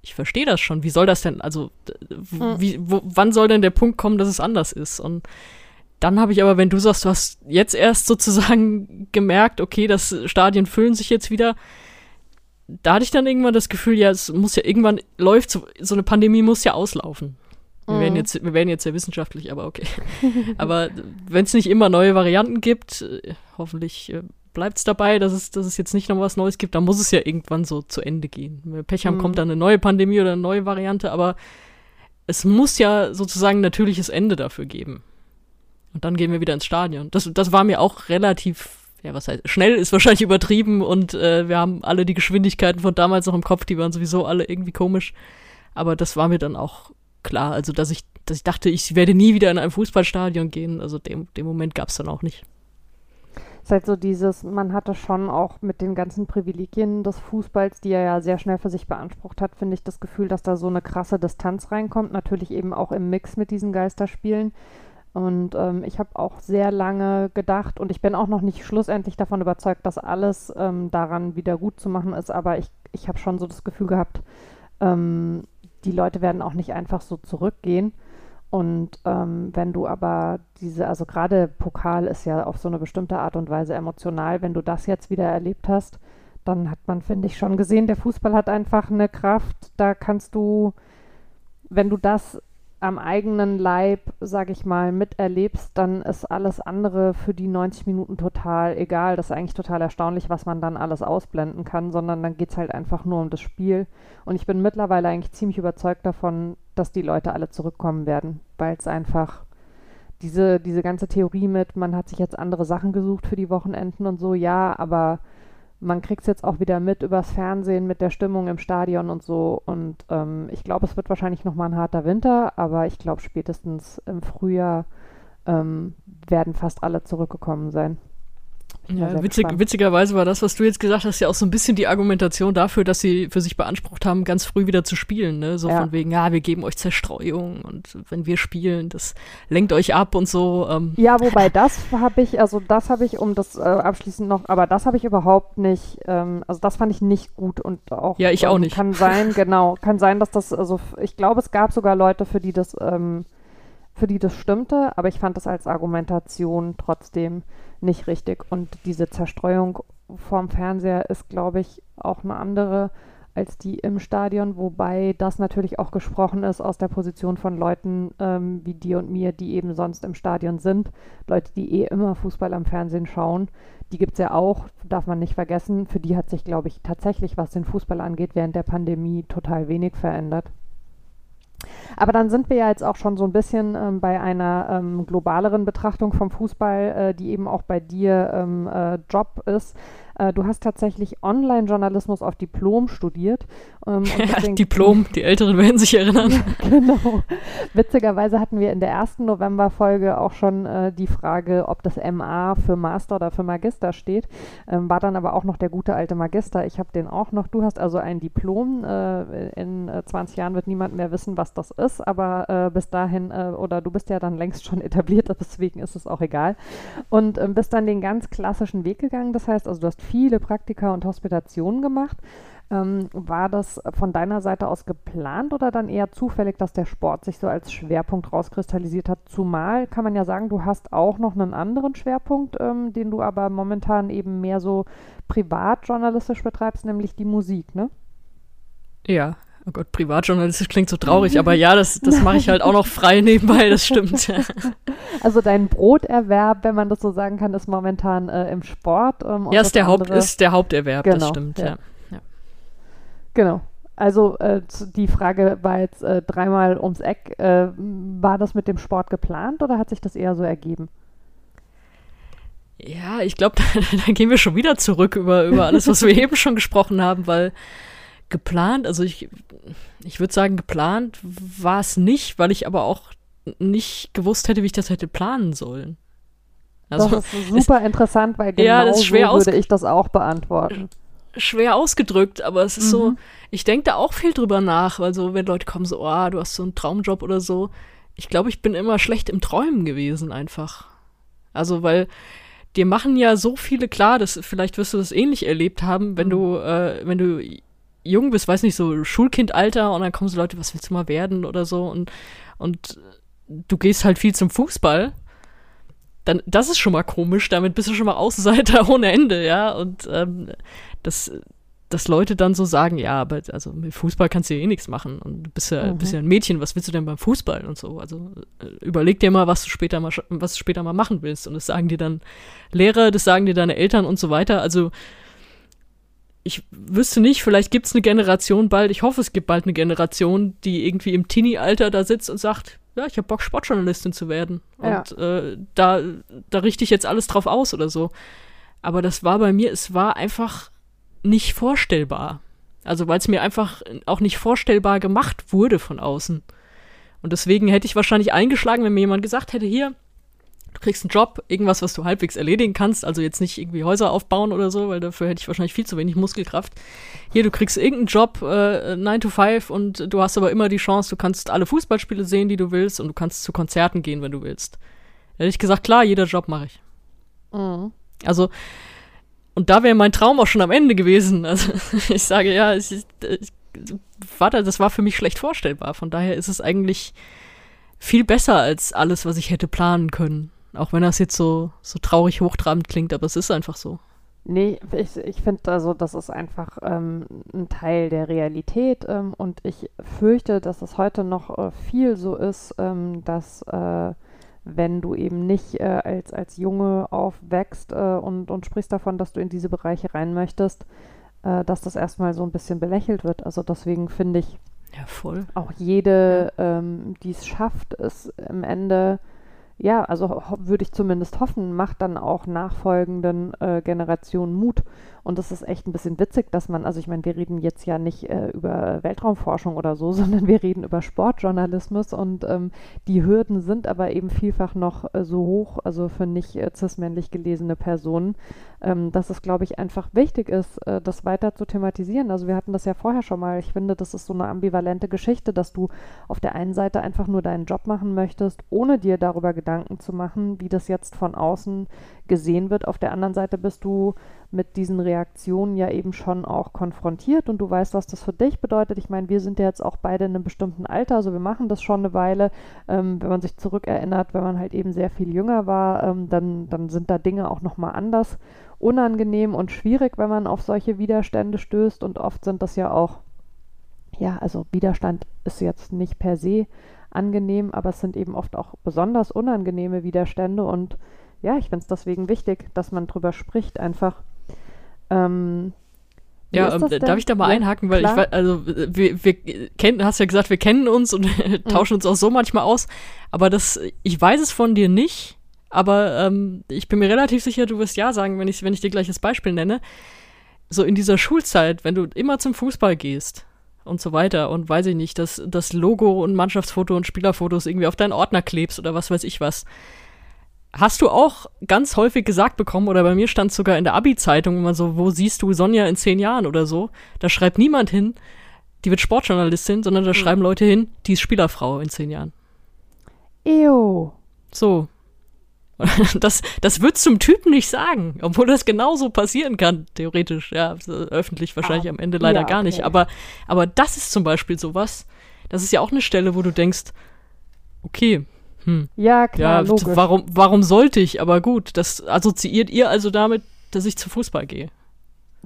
ich verstehe das schon. Wie soll das denn, also, mhm. wie, wo, wann soll denn der Punkt kommen, dass es anders ist? Und dann habe ich aber, wenn du sagst, du hast jetzt erst sozusagen <laughs> gemerkt, okay, das Stadien füllen sich jetzt wieder, da hatte ich dann irgendwann das Gefühl, ja, es muss ja irgendwann läuft so, so eine Pandemie muss ja auslaufen. Wir, werden mhm. jetzt, wir werden jetzt sehr wissenschaftlich, aber okay. <laughs> aber wenn es nicht immer neue Varianten gibt, äh, hoffentlich äh, bleibt es dabei, dass es, dass es jetzt nicht noch was Neues gibt, dann muss es ja irgendwann so zu Ende gehen. Wenn wir Pech haben, mhm. kommt dann eine neue Pandemie oder eine neue Variante, aber es muss ja sozusagen ein natürliches Ende dafür geben. Und dann gehen wir wieder ins Stadion. Das, das war mir auch relativ, ja, was heißt, schnell ist wahrscheinlich übertrieben und äh, wir haben alle die Geschwindigkeiten von damals noch im Kopf, die waren sowieso alle irgendwie komisch. Aber das war mir dann auch klar. Also, dass ich, dass ich dachte, ich werde nie wieder in ein Fußballstadion gehen. Also, dem, dem Moment gab es dann auch nicht ist halt so dieses, man hatte schon auch mit den ganzen Privilegien des Fußballs, die er ja sehr schnell für sich beansprucht hat, finde ich das Gefühl, dass da so eine krasse Distanz reinkommt. Natürlich eben auch im Mix mit diesen Geisterspielen. Und ähm, ich habe auch sehr lange gedacht und ich bin auch noch nicht schlussendlich davon überzeugt, dass alles ähm, daran wieder gut zu machen ist, aber ich, ich habe schon so das Gefühl gehabt, ähm, die Leute werden auch nicht einfach so zurückgehen. Und ähm, wenn du aber diese, also gerade Pokal ist ja auf so eine bestimmte Art und Weise emotional, wenn du das jetzt wieder erlebt hast, dann hat man, finde ich, schon gesehen, der Fußball hat einfach eine Kraft, da kannst du, wenn du das am eigenen Leib, sag ich mal, miterlebst, dann ist alles andere für die 90 Minuten total egal. Das ist eigentlich total erstaunlich, was man dann alles ausblenden kann, sondern dann geht es halt einfach nur um das Spiel. Und ich bin mittlerweile eigentlich ziemlich überzeugt davon, dass die Leute alle zurückkommen werden, weil es einfach diese, diese ganze Theorie mit, man hat sich jetzt andere Sachen gesucht für die Wochenenden und so, ja, aber man kriegt es jetzt auch wieder mit übers Fernsehen mit der Stimmung im Stadion und so. Und ähm, ich glaube, es wird wahrscheinlich nochmal ein harter Winter, aber ich glaube, spätestens im Frühjahr ähm, werden fast alle zurückgekommen sein. Ja, witzig, witzigerweise war das, was du jetzt gesagt hast, ja auch so ein bisschen die Argumentation dafür, dass sie für sich beansprucht haben, ganz früh wieder zu spielen. Ne? So ja. von wegen, ja, wir geben euch Zerstreuung und wenn wir spielen, das lenkt euch ab und so. Ähm. Ja, wobei das habe ich, also das habe ich, um das äh, abschließend noch, aber das habe ich überhaupt nicht, ähm, also das fand ich nicht gut und auch. Ja, ich auch nicht. Kann sein, <laughs> genau, kann sein, dass das, also ich glaube, es gab sogar Leute, für die das, ähm, für die das stimmte, aber ich fand das als Argumentation trotzdem nicht richtig. Und diese Zerstreuung vorm Fernseher ist, glaube ich, auch eine andere als die im Stadion, wobei das natürlich auch gesprochen ist aus der Position von Leuten ähm, wie dir und mir, die eben sonst im Stadion sind. Leute, die eh immer Fußball am Fernsehen schauen. Die gibt es ja auch, darf man nicht vergessen. Für die hat sich, glaube ich, tatsächlich, was den Fußball angeht, während der Pandemie total wenig verändert. Aber dann sind wir ja jetzt auch schon so ein bisschen ähm, bei einer ähm, globaleren Betrachtung vom Fußball, äh, die eben auch bei dir ähm, äh, Job ist. Äh, du hast tatsächlich Online-Journalismus auf Diplom studiert. Ähm, <laughs> ja, Diplom, die Älteren werden sich erinnern. <laughs> genau. Witzigerweise hatten wir in der ersten November-Folge auch schon äh, die Frage, ob das MA für Master oder für Magister steht. Ähm, war dann aber auch noch der gute alte Magister. Ich habe den auch noch. Du hast also ein Diplom. Äh, in 20 äh, Jahren wird niemand mehr wissen, was das ist, aber äh, bis dahin, äh, oder du bist ja dann längst schon <laughs> etabliert, deswegen ist es auch egal. Und ähm, bist dann den ganz klassischen Weg gegangen. Das heißt, also du hast viele Praktika und Hospitationen gemacht. Ähm, war das von deiner Seite aus geplant oder dann eher zufällig, dass der Sport sich so als Schwerpunkt rauskristallisiert hat? Zumal kann man ja sagen, du hast auch noch einen anderen Schwerpunkt, ähm, den du aber momentan eben mehr so privatjournalistisch betreibst, nämlich die Musik, ne? Ja, Oh Gott, privatjournalistisch klingt so traurig, aber ja, das, das mache ich halt auch noch frei nebenbei, das stimmt. <laughs> Also dein Broterwerb, wenn man das so sagen kann, ist momentan äh, im Sport. Ähm, ja, ist der, Haupt, ist der Haupterwerb, genau, das stimmt, ja. ja. Genau. Also äh, die Frage war jetzt äh, dreimal ums Eck. Äh, war das mit dem Sport geplant oder hat sich das eher so ergeben? Ja, ich glaube, <laughs> da, gehen wir schon wieder zurück über, über alles, was wir <laughs> eben schon gesprochen haben, weil geplant, also ich, ich würde sagen, geplant war es nicht, weil ich aber auch nicht gewusst hätte, wie ich das hätte planen sollen. Also, <laughs> das ist super es, interessant, weil genau ja, so würde ich das auch beantworten. Schwer ausgedrückt, aber es ist mhm. so, ich denke da auch viel drüber nach, weil so, wenn Leute kommen so, oh, du hast so einen Traumjob oder so, ich glaube, ich bin immer schlecht im Träumen gewesen einfach. Also, weil dir machen ja so viele klar, dass vielleicht wirst du das ähnlich erlebt haben, wenn mhm. du, äh, wenn du jung bist, weiß nicht, so Schulkindalter und dann kommen so Leute, was willst du mal werden oder so und, und du gehst halt viel zum Fußball, dann, das ist schon mal komisch, damit bist du schon mal Außenseiter <laughs> ohne Ende, ja, und ähm, das, dass Leute dann so sagen, ja, aber also mit Fußball kannst du ja eh nichts machen und du bist ja, mhm. bist ja ein Mädchen, was willst du denn beim Fußball und so, also äh, überleg dir mal, was du später mal, was du später mal machen willst und das sagen dir dann Lehrer, das sagen dir deine Eltern und so weiter, also ich wüsste nicht, vielleicht gibt es eine Generation bald, ich hoffe, es gibt bald eine Generation, die irgendwie im Teenie-Alter da sitzt und sagt, ja, ich habe Bock, Sportjournalistin zu werden. Ja. Und äh, da, da richte ich jetzt alles drauf aus oder so. Aber das war bei mir, es war einfach nicht vorstellbar. Also weil es mir einfach auch nicht vorstellbar gemacht wurde von außen. Und deswegen hätte ich wahrscheinlich eingeschlagen, wenn mir jemand gesagt hätte, hier, du kriegst einen Job, irgendwas, was du halbwegs erledigen kannst, also jetzt nicht irgendwie Häuser aufbauen oder so, weil dafür hätte ich wahrscheinlich viel zu wenig Muskelkraft. Hier, du kriegst irgendeinen Job, äh, 9 to 5 und du hast aber immer die Chance, du kannst alle Fußballspiele sehen, die du willst und du kannst zu Konzerten gehen, wenn du willst. Da hätte ich gesagt, klar, jeder Job mache ich. Mhm. Also, und da wäre mein Traum auch schon am Ende gewesen. Also <laughs> ich sage ja, ich, ich, war da, das war für mich schlecht vorstellbar. Von daher ist es eigentlich viel besser als alles, was ich hätte planen können. Auch wenn das jetzt so, so traurig hochtrabend klingt, aber es ist einfach so. Nee, ich, ich finde also, das ist einfach ähm, ein Teil der Realität ähm, und ich fürchte, dass es heute noch äh, viel so ist, ähm, dass äh, wenn du eben nicht äh, als, als Junge aufwächst äh, und, und sprichst davon, dass du in diese Bereiche rein möchtest, äh, dass das erstmal so ein bisschen belächelt wird. Also deswegen finde ich ja, auch jede, ja. ähm, die es schafft, ist im Ende ja, also würde ich zumindest hoffen, macht dann auch nachfolgenden äh, Generationen Mut. Und das ist echt ein bisschen witzig, dass man, also ich meine, wir reden jetzt ja nicht äh, über Weltraumforschung oder so, <laughs> sondern wir reden über Sportjournalismus und ähm, die Hürden sind aber eben vielfach noch äh, so hoch, also für nicht äh, cis-männlich gelesene Personen, ähm, dass es, glaube ich, einfach wichtig ist, äh, das weiter zu thematisieren. Also wir hatten das ja vorher schon mal. Ich finde, das ist so eine ambivalente Geschichte, dass du auf der einen Seite einfach nur deinen Job machen möchtest, ohne dir darüber Gedanken zu machen, wie das jetzt von außen gesehen wird. Auf der anderen Seite bist du mit diesen Reaktionen ja eben schon auch konfrontiert und du weißt, was das für dich bedeutet. Ich meine, wir sind ja jetzt auch beide in einem bestimmten Alter, also wir machen das schon eine Weile. Ähm, wenn man sich zurückerinnert, wenn man halt eben sehr viel jünger war, ähm, dann, dann sind da Dinge auch nochmal anders unangenehm und schwierig, wenn man auf solche Widerstände stößt und oft sind das ja auch, ja, also Widerstand ist jetzt nicht per se angenehm, aber es sind eben oft auch besonders unangenehme Widerstände und ja, ich finde es deswegen wichtig, dass man drüber spricht, einfach. Ähm, ja, ähm, darf ich da mal ja, einhaken, weil klar. ich also wir, wir kennen, hast ja gesagt, wir kennen uns und <laughs> tauschen mhm. uns auch so manchmal aus, aber das, ich weiß es von dir nicht, aber ähm, ich bin mir relativ sicher, du wirst ja sagen, wenn ich, wenn ich dir gleich das Beispiel nenne. So in dieser Schulzeit, wenn du immer zum Fußball gehst und so weiter und weiß ich nicht, dass das Logo und Mannschaftsfoto und Spielerfotos irgendwie auf deinen Ordner klebst oder was weiß ich was Hast du auch ganz häufig gesagt bekommen, oder bei mir stand es sogar in der Abi-Zeitung immer so, wo siehst du Sonja in zehn Jahren oder so? Da schreibt niemand hin, die wird Sportjournalistin, sondern da mhm. schreiben Leute hin, die ist Spielerfrau in zehn Jahren. Ew. So. <laughs> Das, das würdest du zum Typen nicht sagen, obwohl das genauso passieren kann, theoretisch. Ja, öffentlich wahrscheinlich ah, am Ende leider ja, gar nicht. Aber, aber das ist zum Beispiel sowas. Das ist ja auch eine Stelle, wo du denkst, okay, hm. Ja, klar, ja, logisch. Warum, warum sollte ich? Aber gut, das assoziiert ihr also damit, dass ich zu Fußball gehe.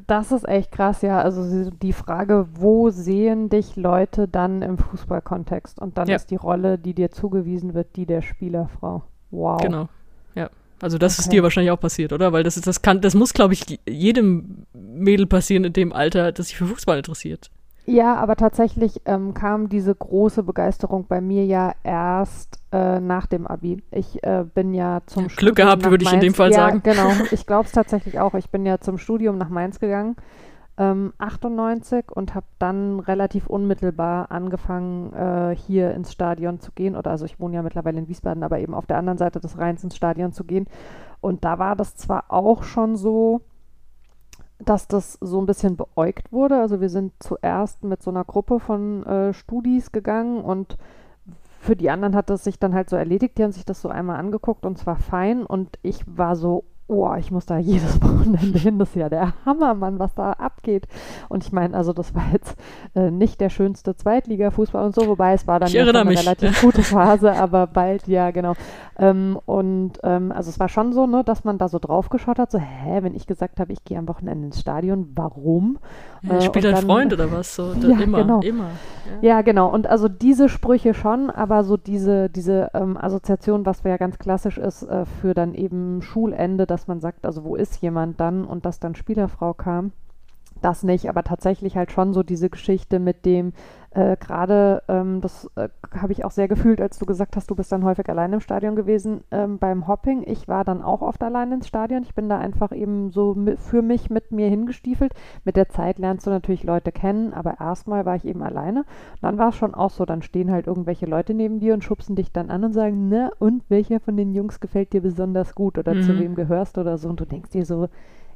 Das ist echt krass, ja. Also die Frage, wo sehen dich Leute dann im Fußballkontext? Und dann ja. ist die Rolle, die dir zugewiesen wird, die der Spielerfrau. Wow. Genau. Ja. Also das okay. ist dir wahrscheinlich auch passiert, oder? Weil das ist, das kann, das muss, glaube ich, jedem Mädel passieren in dem Alter, das sich für Fußball interessiert. Ja, aber tatsächlich ähm, kam diese große Begeisterung bei mir ja erst äh, nach dem Abi. Ich äh, bin ja zum Glück Studium gehabt, würde ich in dem Fall ja, sagen. Genau, <laughs> ich glaube es tatsächlich auch. Ich bin ja zum Studium nach Mainz gegangen, ähm, 98 und habe dann relativ unmittelbar angefangen, äh, hier ins Stadion zu gehen. Oder also ich wohne ja mittlerweile in Wiesbaden, aber eben auf der anderen Seite des Rheins ins Stadion zu gehen. Und da war das zwar auch schon so, dass das so ein bisschen beäugt wurde. Also wir sind zuerst mit so einer Gruppe von äh, Studis gegangen und für die anderen hat das sich dann halt so erledigt. Die haben sich das so einmal angeguckt und zwar fein und ich war so oh, ich muss da jedes <laughs> Wochenende hin, das ist ja der Hammer, Mann, was da abgeht. Und ich meine, also das war jetzt äh, nicht der schönste Zweitliga-Fußball und so, wobei es war dann ja eine relativ <laughs> gute Phase, aber bald, ja, genau. Ähm, und ähm, also es war schon so, ne, dass man da so draufgeschaut hat, so, hä, wenn ich gesagt habe, ich gehe am Wochenende ins Stadion, warum? Ja, äh, spielt ein Freund oder was? So, <laughs> ja, immer, genau. immer. Ja. ja. genau. Und also diese Sprüche schon, aber so diese, diese ähm, Assoziation, was ja ganz klassisch ist äh, für dann eben Schulende, dass man sagt, also wo ist jemand dann und dass dann Spielerfrau kam, das nicht, aber tatsächlich halt schon so diese Geschichte mit dem, äh, gerade, ähm, das äh, habe ich auch sehr gefühlt, als du gesagt hast, du bist dann häufig allein im Stadion gewesen ähm, beim Hopping. Ich war dann auch oft allein ins Stadion. Ich bin da einfach eben so für mich mit mir hingestiefelt. Mit der Zeit lernst du natürlich Leute kennen, aber erstmal war ich eben alleine. Und dann war es schon auch so, dann stehen halt irgendwelche Leute neben dir und schubsen dich dann an und sagen, na und welcher von den Jungs gefällt dir besonders gut oder mhm. zu wem gehörst oder so. Und du denkst dir so,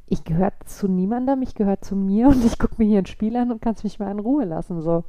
ich gehöre zu niemandem, ich gehöre zu mir und ich gucke mir hier ein Spiel an und kann es mich mal in Ruhe lassen. So.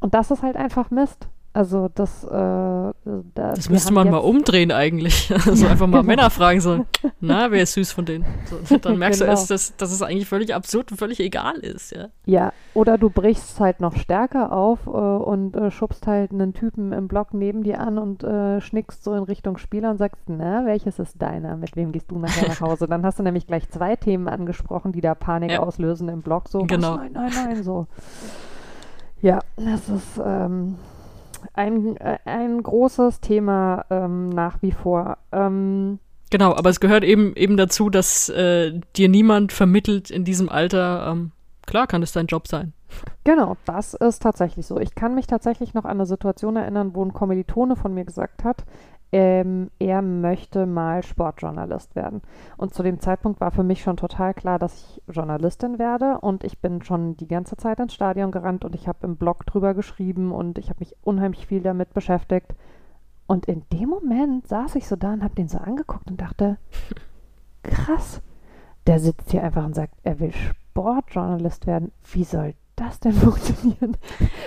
Und das ist halt einfach Mist. Also das, äh, da, das müsste man mal umdrehen eigentlich. <laughs> Also einfach mal genau. Männer fragen sollen. <laughs> Na, wer ist süß von denen? So, <laughs> dann merkst genau. du erst, dass, dass es eigentlich völlig absurd und völlig egal ist. Ja, ja oder du brichst halt noch stärker auf äh, und äh, schubst halt einen Typen im Block neben dir an und äh, schnickst so in Richtung Spieler und sagst, na, welches ist deiner? Mit wem gehst du nachher nach Hause? Dann hast du nämlich gleich zwei Themen angesprochen, die da Panik ja. auslösen im Block. So, genau. nein, nein, nein, so. Ja, das ist ähm, ein, äh, ein großes Thema ähm, nach wie vor. Ähm, genau, aber es gehört eben, eben dazu, dass äh, dir niemand vermittelt in diesem Alter, ähm, klar kann es dein Job sein. Genau, das ist tatsächlich so. Ich kann mich tatsächlich noch an eine Situation erinnern, wo ein Kommilitone von mir gesagt hat, ähm, er möchte mal Sportjournalist werden. Und zu dem Zeitpunkt war für mich schon total klar, dass ich Journalistin werde. Und ich bin schon die ganze Zeit ins Stadion gerannt und ich habe im Blog drüber geschrieben und ich habe mich unheimlich viel damit beschäftigt. Und in dem Moment saß ich so da und habe den so angeguckt und dachte, <laughs> krass, der sitzt hier einfach und sagt, er will Sportjournalist werden. Wie soll das denn <laughs> funktionieren?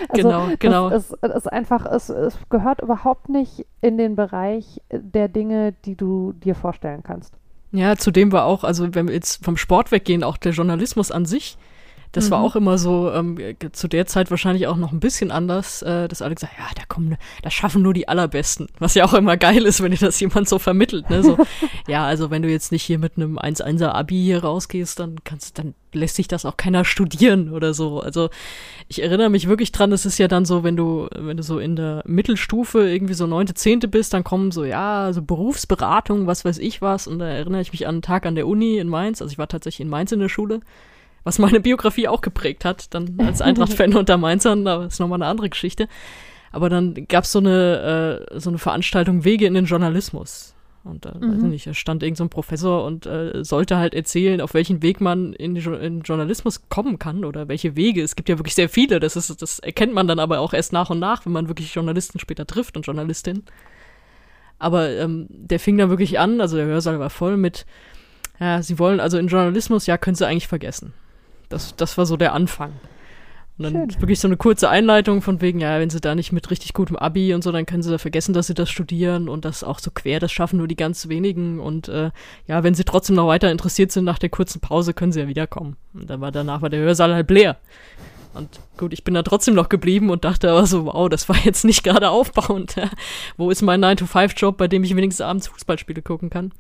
Also genau, genau. Es ist, einfach, es, es gehört überhaupt nicht in den Bereich der Dinge, die du dir vorstellen kannst. Ja, zudem war auch, also wenn wir jetzt vom Sport weggehen, auch der Journalismus an sich das mhm. war auch immer so, ähm, zu der Zeit wahrscheinlich auch noch ein bisschen anders, äh, dass alle gesagt ja, da kommen, da schaffen nur die Allerbesten. Was ja auch immer geil ist, wenn dir das jemand so vermittelt, ne? So, <laughs> ja, also wenn du jetzt nicht hier mit einem 1-1er Abi hier rausgehst, dann kannst, dann lässt sich das auch keiner studieren oder so. Also ich erinnere mich wirklich dran, es ist ja dann so, wenn du, wenn du so in der Mittelstufe irgendwie so neunte, zehnte bist, dann kommen so, ja, so Berufsberatung, was weiß ich was. Und da erinnere ich mich an einen Tag an der Uni in Mainz. Also ich war tatsächlich in Mainz in der Schule was meine Biografie auch geprägt hat, dann als Eintracht-Fan <laughs> unter Mainzern, aber ist nochmal eine andere Geschichte. Aber dann gab es so eine, äh, so eine Veranstaltung Wege in den Journalismus. Und da, mhm. weiß ich nicht, da stand irgend so ein Professor und äh, sollte halt erzählen, auf welchen Weg man in, jo in Journalismus kommen kann oder welche Wege. Es gibt ja wirklich sehr viele. Das, ist, das erkennt man dann aber auch erst nach und nach, wenn man wirklich Journalisten später trifft und Journalistinnen. Aber ähm, der fing dann wirklich an, also der Hörsaal war voll mit, ja, sie wollen also in Journalismus, ja, können sie eigentlich vergessen. Das, das war so der Anfang. Und dann Schön. wirklich so eine kurze Einleitung von wegen, ja, wenn sie da nicht mit richtig gutem Abi und so, dann können sie da vergessen, dass sie das studieren und das auch so quer, das schaffen nur die ganz wenigen. Und äh, ja, wenn sie trotzdem noch weiter interessiert sind nach der kurzen Pause, können sie ja wiederkommen. Und dann war danach war der Hörsaal halt leer. Und gut, ich bin da trotzdem noch geblieben und dachte aber so, wow, das war jetzt nicht gerade aufbauend. <laughs> Wo ist mein 9-to-5-Job, bei dem ich wenigstens abends Fußballspiele gucken kann?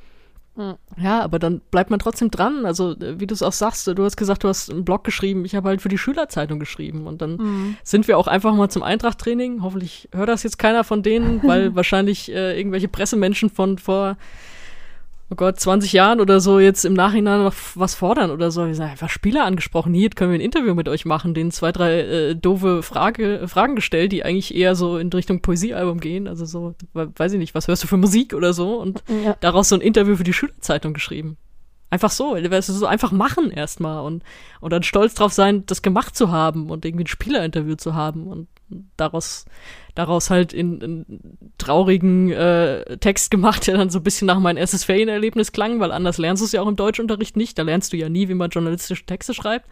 Ja, aber dann bleibt man trotzdem dran. Also, wie du es auch sagst, du hast gesagt, du hast einen Blog geschrieben. Ich habe halt für die Schülerzeitung geschrieben. Und dann mhm. sind wir auch einfach mal zum Eintracht-Training. Hoffentlich hört das jetzt keiner von denen, <laughs> weil wahrscheinlich äh, irgendwelche Pressemenschen von vor oh Gott, 20 Jahren oder so jetzt im Nachhinein noch was fordern oder so. Wir sind einfach Spieler angesprochen. Hier können wir ein Interview mit euch machen, denen zwei, drei äh, doofe Frage, Fragen gestellt, die eigentlich eher so in Richtung Poesiealbum gehen. Also so, weiß ich nicht, was hörst du für Musik oder so? Und ja. daraus so ein Interview für die Schülerzeitung geschrieben. Einfach so, weißt du, so einfach machen erstmal und, und dann stolz drauf sein, das gemacht zu haben und irgendwie ein Spielerinterview zu haben und daraus, daraus halt in, in traurigen äh, Text gemacht, der dann so ein bisschen nach mein erstes Ferienerlebnis klang, weil anders lernst du es ja auch im Deutschunterricht nicht. Da lernst du ja nie, wie man journalistische Texte schreibt.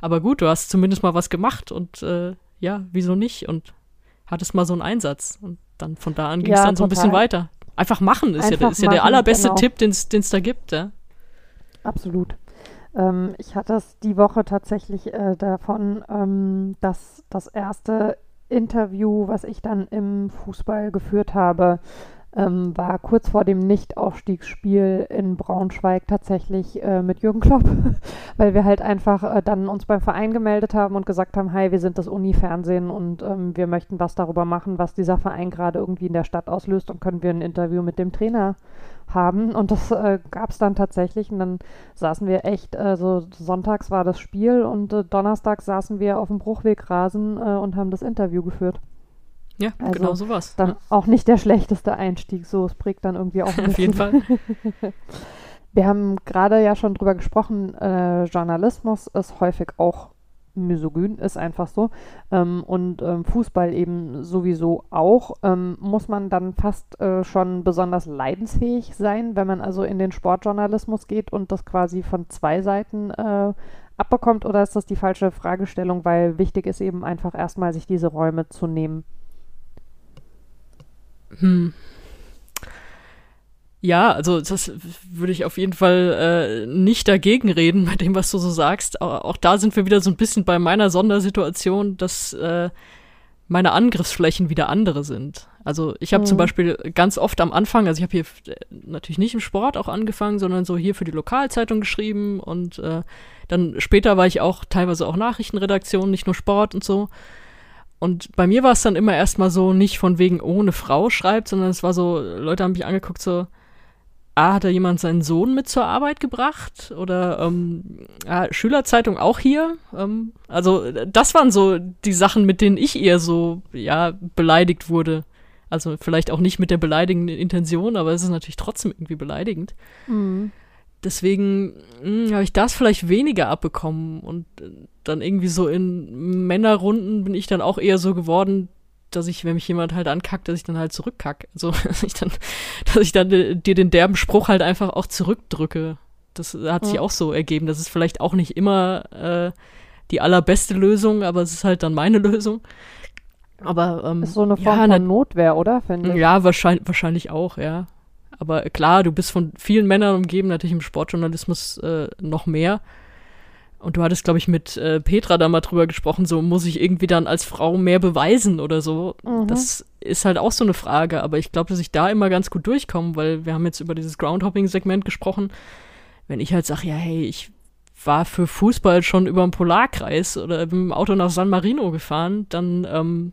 Aber gut, du hast zumindest mal was gemacht und äh, ja, wieso nicht? Und hattest mal so einen Einsatz. Und dann von da an ging es ja, dann so ein bisschen weiter. Einfach machen ist, Einfach ja, ist ja der allerbeste genau. Tipp, den es da gibt. Ja? Absolut. Ähm, ich hatte es die Woche tatsächlich äh, davon, ähm, dass das erste Interview, was ich dann im Fußball geführt habe, ähm, war kurz vor dem Nicht-Aufstiegsspiel in Braunschweig tatsächlich äh, mit Jürgen Klopp, <laughs> weil wir halt einfach äh, dann uns beim Verein gemeldet haben und gesagt haben, hi, wir sind das Uni-Fernsehen und ähm, wir möchten was darüber machen, was dieser Verein gerade irgendwie in der Stadt auslöst und können wir ein Interview mit dem Trainer haben. Und das äh, gab es dann tatsächlich. Und dann saßen wir echt, äh, so sonntags war das Spiel und äh, donnerstags saßen wir auf dem Bruchwegrasen äh, und haben das Interview geführt. Ja, also genau sowas. Dann ja. auch nicht der schlechteste Einstieg, so es prägt dann irgendwie auch <laughs> ein Auf jeden Fall. <laughs> Wir haben gerade ja schon drüber gesprochen, äh, Journalismus ist häufig auch misogyn, ist einfach so. Ähm, und ähm, Fußball eben sowieso auch. Ähm, muss man dann fast äh, schon besonders leidensfähig sein, wenn man also in den Sportjournalismus geht und das quasi von zwei Seiten äh, abbekommt? Oder ist das die falsche Fragestellung, weil wichtig ist eben einfach erstmal, sich diese Räume zu nehmen? Hm. Ja, also das würde ich auf jeden Fall äh, nicht dagegen reden bei dem, was du so sagst. Auch, auch, da sind wir wieder so ein bisschen bei meiner Sondersituation, dass äh, meine Angriffsflächen wieder andere sind. Also ich habe mhm. zum Beispiel ganz oft am Anfang, also ich habe hier äh, natürlich nicht im Sport auch angefangen, sondern so hier für die Lokalzeitung geschrieben und äh, dann später war ich auch teilweise auch Nachrichtenredaktion, nicht nur Sport und so. Und bei mir war es dann immer erstmal so, nicht von wegen, oh, eine Frau schreibt, sondern es war so, Leute haben mich angeguckt, so, ah, hat da jemand seinen Sohn mit zur Arbeit gebracht? Oder ähm, ah, Schülerzeitung auch hier? Ähm, also, das waren so die Sachen, mit denen ich eher so, ja, beleidigt wurde. Also vielleicht auch nicht mit der beleidigenden Intention, aber es ist natürlich trotzdem irgendwie beleidigend. Mhm. Deswegen hm, habe ich das vielleicht weniger abbekommen und dann irgendwie so in Männerrunden bin ich dann auch eher so geworden, dass ich, wenn mich jemand halt ankackt, dass ich dann halt zurückkack. Also, <laughs> dass ich dann, dass ich dann äh, dir den derben Spruch halt einfach auch zurückdrücke. Das hat sich auch so ergeben. Das ist vielleicht auch nicht immer äh, die allerbeste Lösung, aber es ist halt dann meine <laughs> Lösung. Aber ähm, ist so eine Form ja, von Notwehr, oder? Ja, wahrscheinlich, wahrscheinlich auch, ja. Aber klar, du bist von vielen Männern umgeben, natürlich im Sportjournalismus äh, noch mehr. Und du hattest, glaube ich, mit äh, Petra da mal drüber gesprochen, so muss ich irgendwie dann als Frau mehr beweisen oder so. Mhm. Das ist halt auch so eine Frage, aber ich glaube, dass ich da immer ganz gut durchkomme, weil wir haben jetzt über dieses Groundhopping-Segment gesprochen. Wenn ich halt sage, ja, hey, ich war für Fußball schon über den Polarkreis oder bin mit dem Auto nach San Marino gefahren, dann ähm,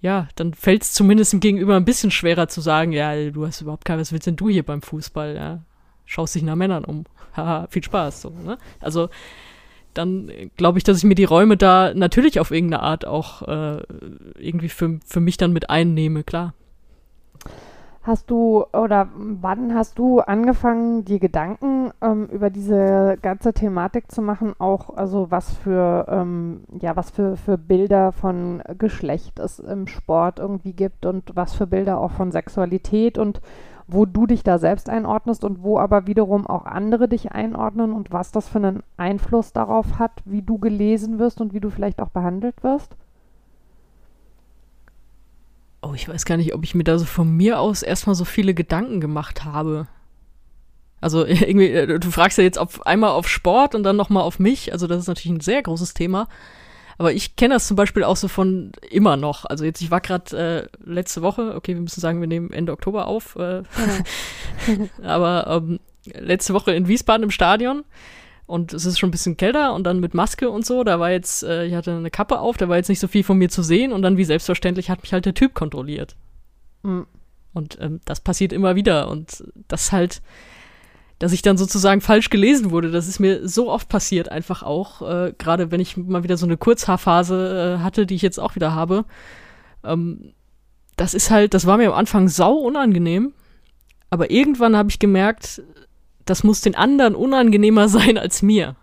ja, dann fällt es zumindest im Gegenüber ein bisschen schwerer zu sagen, ja, du hast überhaupt keine, was willst denn du hier beim Fußball, ja? Schaust dich nach Männern um. Haha, viel Spaß, so, ne? Also, dann glaube ich, dass ich mir die Räume da natürlich auf irgendeine Art auch äh, irgendwie für, für mich dann mit einnehme, klar. Hast du oder wann hast du angefangen, die Gedanken ähm, über diese ganze Thematik zu machen? Auch also was für ähm, ja was für, für Bilder von Geschlecht es im Sport irgendwie gibt und was für Bilder auch von Sexualität und wo du dich da selbst einordnest und wo aber wiederum auch andere dich einordnen und was das für einen Einfluss darauf hat, wie du gelesen wirst und wie du vielleicht auch behandelt wirst? Oh, ich weiß gar nicht, ob ich mir da so von mir aus erstmal so viele Gedanken gemacht habe. Also <laughs> irgendwie, äh, du fragst ja jetzt auf, einmal auf Sport und dann nochmal auf mich. Also das ist natürlich ein sehr großes Thema. Aber ich kenne das zum Beispiel auch so von immer noch. Also jetzt, ich war gerade äh, letzte Woche, okay, wir müssen sagen, wir nehmen Ende Oktober auf. Äh, <laughs> aber ähm, letzte Woche in Wiesbaden im Stadion und es ist schon ein bisschen kälter und dann mit Maske und so, da war jetzt, äh, ich hatte eine Kappe auf, da war jetzt nicht so viel von mir zu sehen und dann wie selbstverständlich hat mich halt der Typ kontrolliert. Mhm. Und ähm, das passiert immer wieder und das halt, dass ich dann sozusagen falsch gelesen wurde, das ist mir so oft passiert einfach auch, äh, gerade wenn ich mal wieder so eine Kurzhaarphase äh, hatte, die ich jetzt auch wieder habe. Ähm, das ist halt, das war mir am Anfang sau unangenehm, aber irgendwann habe ich gemerkt, das muss den anderen unangenehmer <laughs> sein als mir.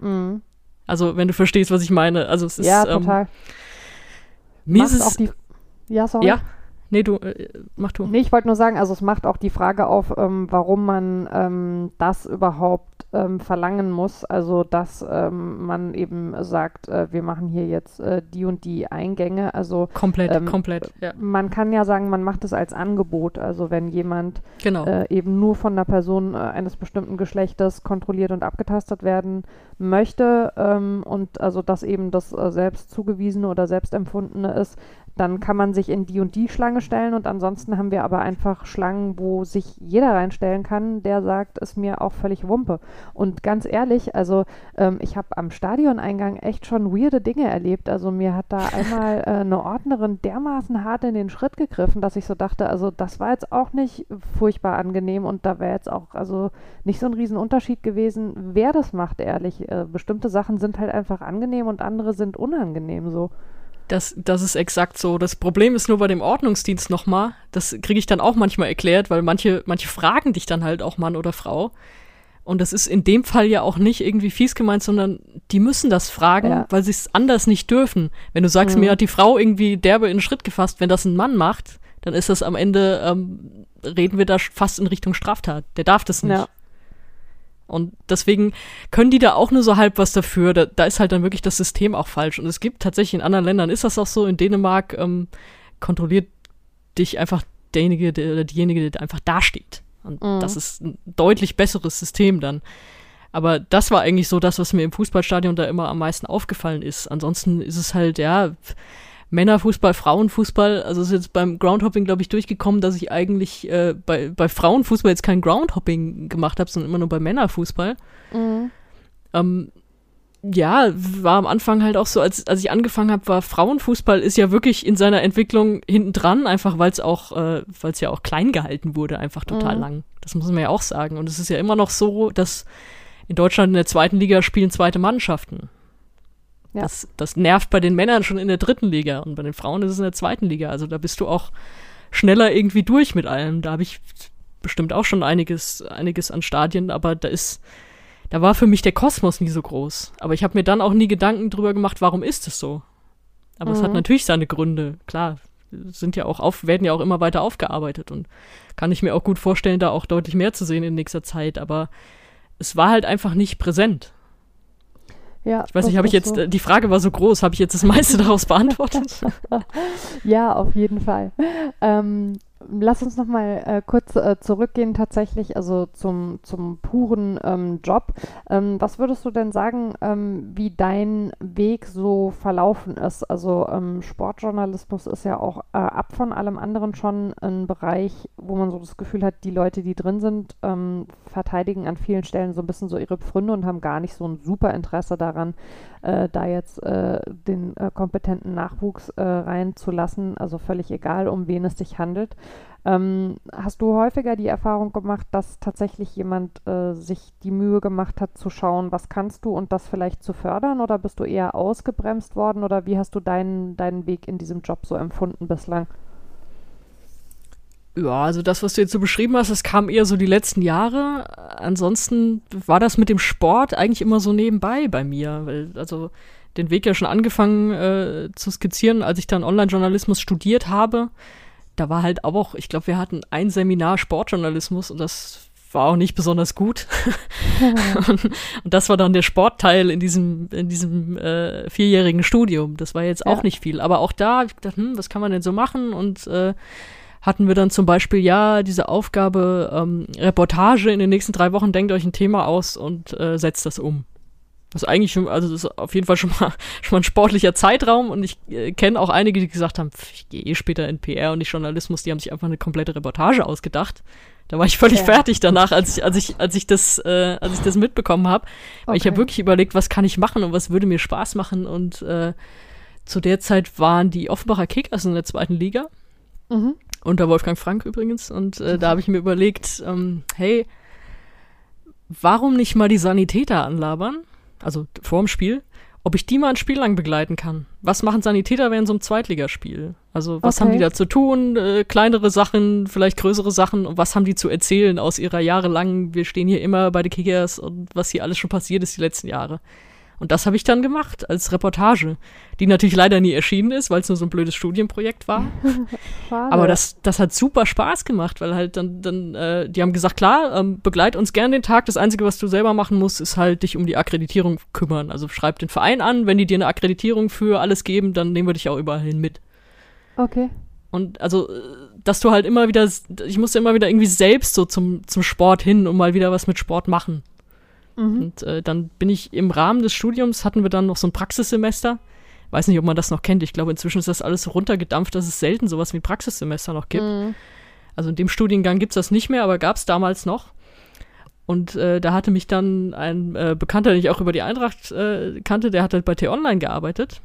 Mhm. Also, wenn du verstehst, was ich meine. Also, es ist. Ja, ähm, total. Ähm, mir ist es. Die, ja, sorry. Ja, Nee, du, äh, mach du. Nee, ich wollte nur sagen, also es macht auch die Frage auf, ähm, warum man ähm, das überhaupt ähm, verlangen muss. Also, dass ähm, man eben sagt, äh, wir machen hier jetzt äh, die und die Eingänge. Also komplett, ähm, komplett. Ja. Man kann ja sagen, man macht es als Angebot. Also wenn jemand genau. äh, eben nur von einer Person äh, eines bestimmten Geschlechtes kontrolliert und abgetastet werden möchte ähm, und also dass eben das äh, selbst zugewiesene oder selbst empfundene ist, dann kann man sich in die und die Schlange stellen und ansonsten haben wir aber einfach Schlangen, wo sich jeder reinstellen kann, der sagt, ist mir auch völlig Wumpe. Und ganz ehrlich, also ähm, ich habe am Stadioneingang echt schon weirde Dinge erlebt. Also mir hat da <laughs> einmal äh, eine Ordnerin dermaßen hart in den Schritt gegriffen, dass ich so dachte, also das war jetzt auch nicht furchtbar angenehm und da wäre jetzt auch also nicht so ein Riesenunterschied gewesen, wer das macht, ehrlich. Äh, bestimmte Sachen sind halt einfach angenehm und andere sind unangenehm so. Das, das ist exakt so. Das Problem ist nur bei dem Ordnungsdienst nochmal, das kriege ich dann auch manchmal erklärt, weil manche, manche fragen dich dann halt auch Mann oder Frau. Und das ist in dem Fall ja auch nicht irgendwie fies gemeint, sondern die müssen das fragen, ja. weil sie es anders nicht dürfen. Wenn du sagst, mhm. mir hat die Frau irgendwie derbe in den Schritt gefasst, wenn das ein Mann macht, dann ist das am Ende, ähm, reden wir da fast in Richtung Straftat. Der darf das nicht. Ja. Und deswegen können die da auch nur so halb was dafür. Da, da ist halt dann wirklich das System auch falsch. Und es gibt tatsächlich in anderen Ländern ist das auch so. In Dänemark ähm, kontrolliert dich einfach derjenige der, oder diejenige, der einfach dasteht. Und mhm. das ist ein deutlich besseres System dann. Aber das war eigentlich so das, was mir im Fußballstadion da immer am meisten aufgefallen ist. Ansonsten ist es halt, ja, Männerfußball, Frauenfußball, also ist jetzt beim Groundhopping, glaube ich, durchgekommen, dass ich eigentlich äh, bei, bei Frauenfußball jetzt kein Groundhopping gemacht habe, sondern immer nur bei Männerfußball. Mhm. Ähm, ja, war am Anfang halt auch so, als, als ich angefangen habe, war Frauenfußball ist ja wirklich in seiner Entwicklung hinten dran, einfach weil es auch, äh, weil es ja auch klein gehalten wurde, einfach total mhm. lang. Das muss man ja auch sagen. Und es ist ja immer noch so, dass in Deutschland in der zweiten Liga spielen zweite Mannschaften. Ja. Das, das nervt bei den Männern schon in der dritten Liga und bei den Frauen ist es in der zweiten Liga. Also da bist du auch schneller irgendwie durch mit allem. Da habe ich bestimmt auch schon einiges, einiges an Stadien, aber da ist, da war für mich der Kosmos nie so groß. Aber ich habe mir dann auch nie Gedanken drüber gemacht, warum ist es so? Aber mhm. es hat mhm. natürlich seine Gründe. Klar, sind ja auch auf, werden ja auch immer weiter aufgearbeitet und kann ich mir auch gut vorstellen, da auch deutlich mehr zu sehen in nächster Zeit. Aber es war halt einfach nicht präsent. Ja, ich weiß nicht, habe ich jetzt, so. die Frage war so groß, habe ich jetzt das meiste <laughs> daraus <laughs> beantwortet? ja, auf jeden Fall. Ähm, lass uns noch mal äh, kurz äh, zurückgehen tatsächlich, also zum, zum puren ähm, Job. Ähm, was würdest du denn sagen, ähm, wie dein Weg so verlaufen ist? Also ähm, Sportjournalismus ist ja auch äh, ab von allem anderen schon ein Bereich, wo man so das Gefühl hat, die Leute, die drin sind, ähm, verteidigen an vielen Stellen so ein bisschen so ihre Pfründe und haben gar nicht so ein super Interesse daran, äh, da jetzt äh, den äh, kompetenten Nachwuchs reinzulassen. Also völlig egal, um wen es sich handelt. Ähm, hast du häufiger die Erfahrung gemacht, dass tatsächlich jemand äh, sich die Mühe gemacht hat zu schauen, was kannst du und das vielleicht zu fördern oder bist du eher ausgebremst worden oder wie hast du deinen, deinen Weg in diesem Job so empfunden bislang? Ja, also das, was du jetzt so beschrieben hast, das kam eher so die letzten Jahre. Ansonsten war das mit dem Sport eigentlich immer so nebenbei bei mir, weil also den Weg ja schon angefangen äh, zu skizzieren, als ich dann Online-Journalismus studiert habe da war halt auch, ich glaube, wir hatten ein Seminar Sportjournalismus und das war auch nicht besonders gut. und, <laughs> <laughs> und, das war dann der Sportteil in diesem, in diesem äh, vierjährigen Studium. Das war jetzt auch ja. nicht viel. Aber auch da, ich gedacht, hm, was kann man denn so machen? Und äh, hatten wir dann zum Beispiel, ja, diese Aufgabe, ähm, Reportage in den nächsten drei Wochen, denkt euch ein Thema aus und äh, setzt das um. Das ist eigentlich schon, also das ist auf jeden Fall schon mal, <laughs> schon mal ein sportlicher Zeitraum und ich äh, kenne auch einige, die gesagt haben, pff, ich gehe eh später in PR und nicht Journalismus, die haben sich einfach eine komplette Reportage ausgedacht. Da war ich völlig ja. fertig danach, als ich, als ich, als ich das, äh, als ich das mitbekommen habe. Okay. Ich habe wirklich überlegt, was kann ich machen und was würde mir Spaß machen. Und äh, zu der Zeit waren die Offenbacher Kickers in der zweiten Liga. Mhm. Unter Wolfgang Frank übrigens. Und äh, da habe ich mir überlegt, ähm, hey, warum nicht mal die Sanitäter anlabern? also vorm Spiel, ob ich die mal ein Spiel lang begleiten kann. Was machen Sanitäter während so einem Zweitligaspiel? Also was okay. haben die da zu tun? Äh, kleinere Sachen, vielleicht größere Sachen und was haben die zu erzählen aus ihrer jahrelangen, wir stehen hier immer bei den Kickers und was hier alles schon passiert ist die letzten Jahre. Und das habe ich dann gemacht als Reportage, die natürlich leider nie erschienen ist, weil es nur so ein blödes Studienprojekt war. <laughs> Aber das, das hat super Spaß gemacht, weil halt dann, dann äh, die haben gesagt, klar, ähm, begleit uns gern den Tag. Das Einzige, was du selber machen musst, ist halt dich um die Akkreditierung kümmern. Also schreib den Verein an, wenn die dir eine Akkreditierung für alles geben, dann nehmen wir dich auch überall hin mit. Okay. Und also, äh, dass du halt immer wieder, ich musste immer wieder irgendwie selbst so zum, zum Sport hin und mal wieder was mit Sport machen. Mhm. Und äh, dann bin ich im Rahmen des Studiums, hatten wir dann noch so ein Praxissemester, weiß nicht, ob man das noch kennt. Ich glaube, inzwischen ist das alles so runtergedampft, dass es selten sowas wie Praxissemester noch gibt. Mhm. Also in dem Studiengang gibt es das nicht mehr, aber gab es damals noch. Und äh, da hatte mich dann ein äh, Bekannter, den ich auch über die Eintracht äh, kannte, der hat halt bei T-Online gearbeitet.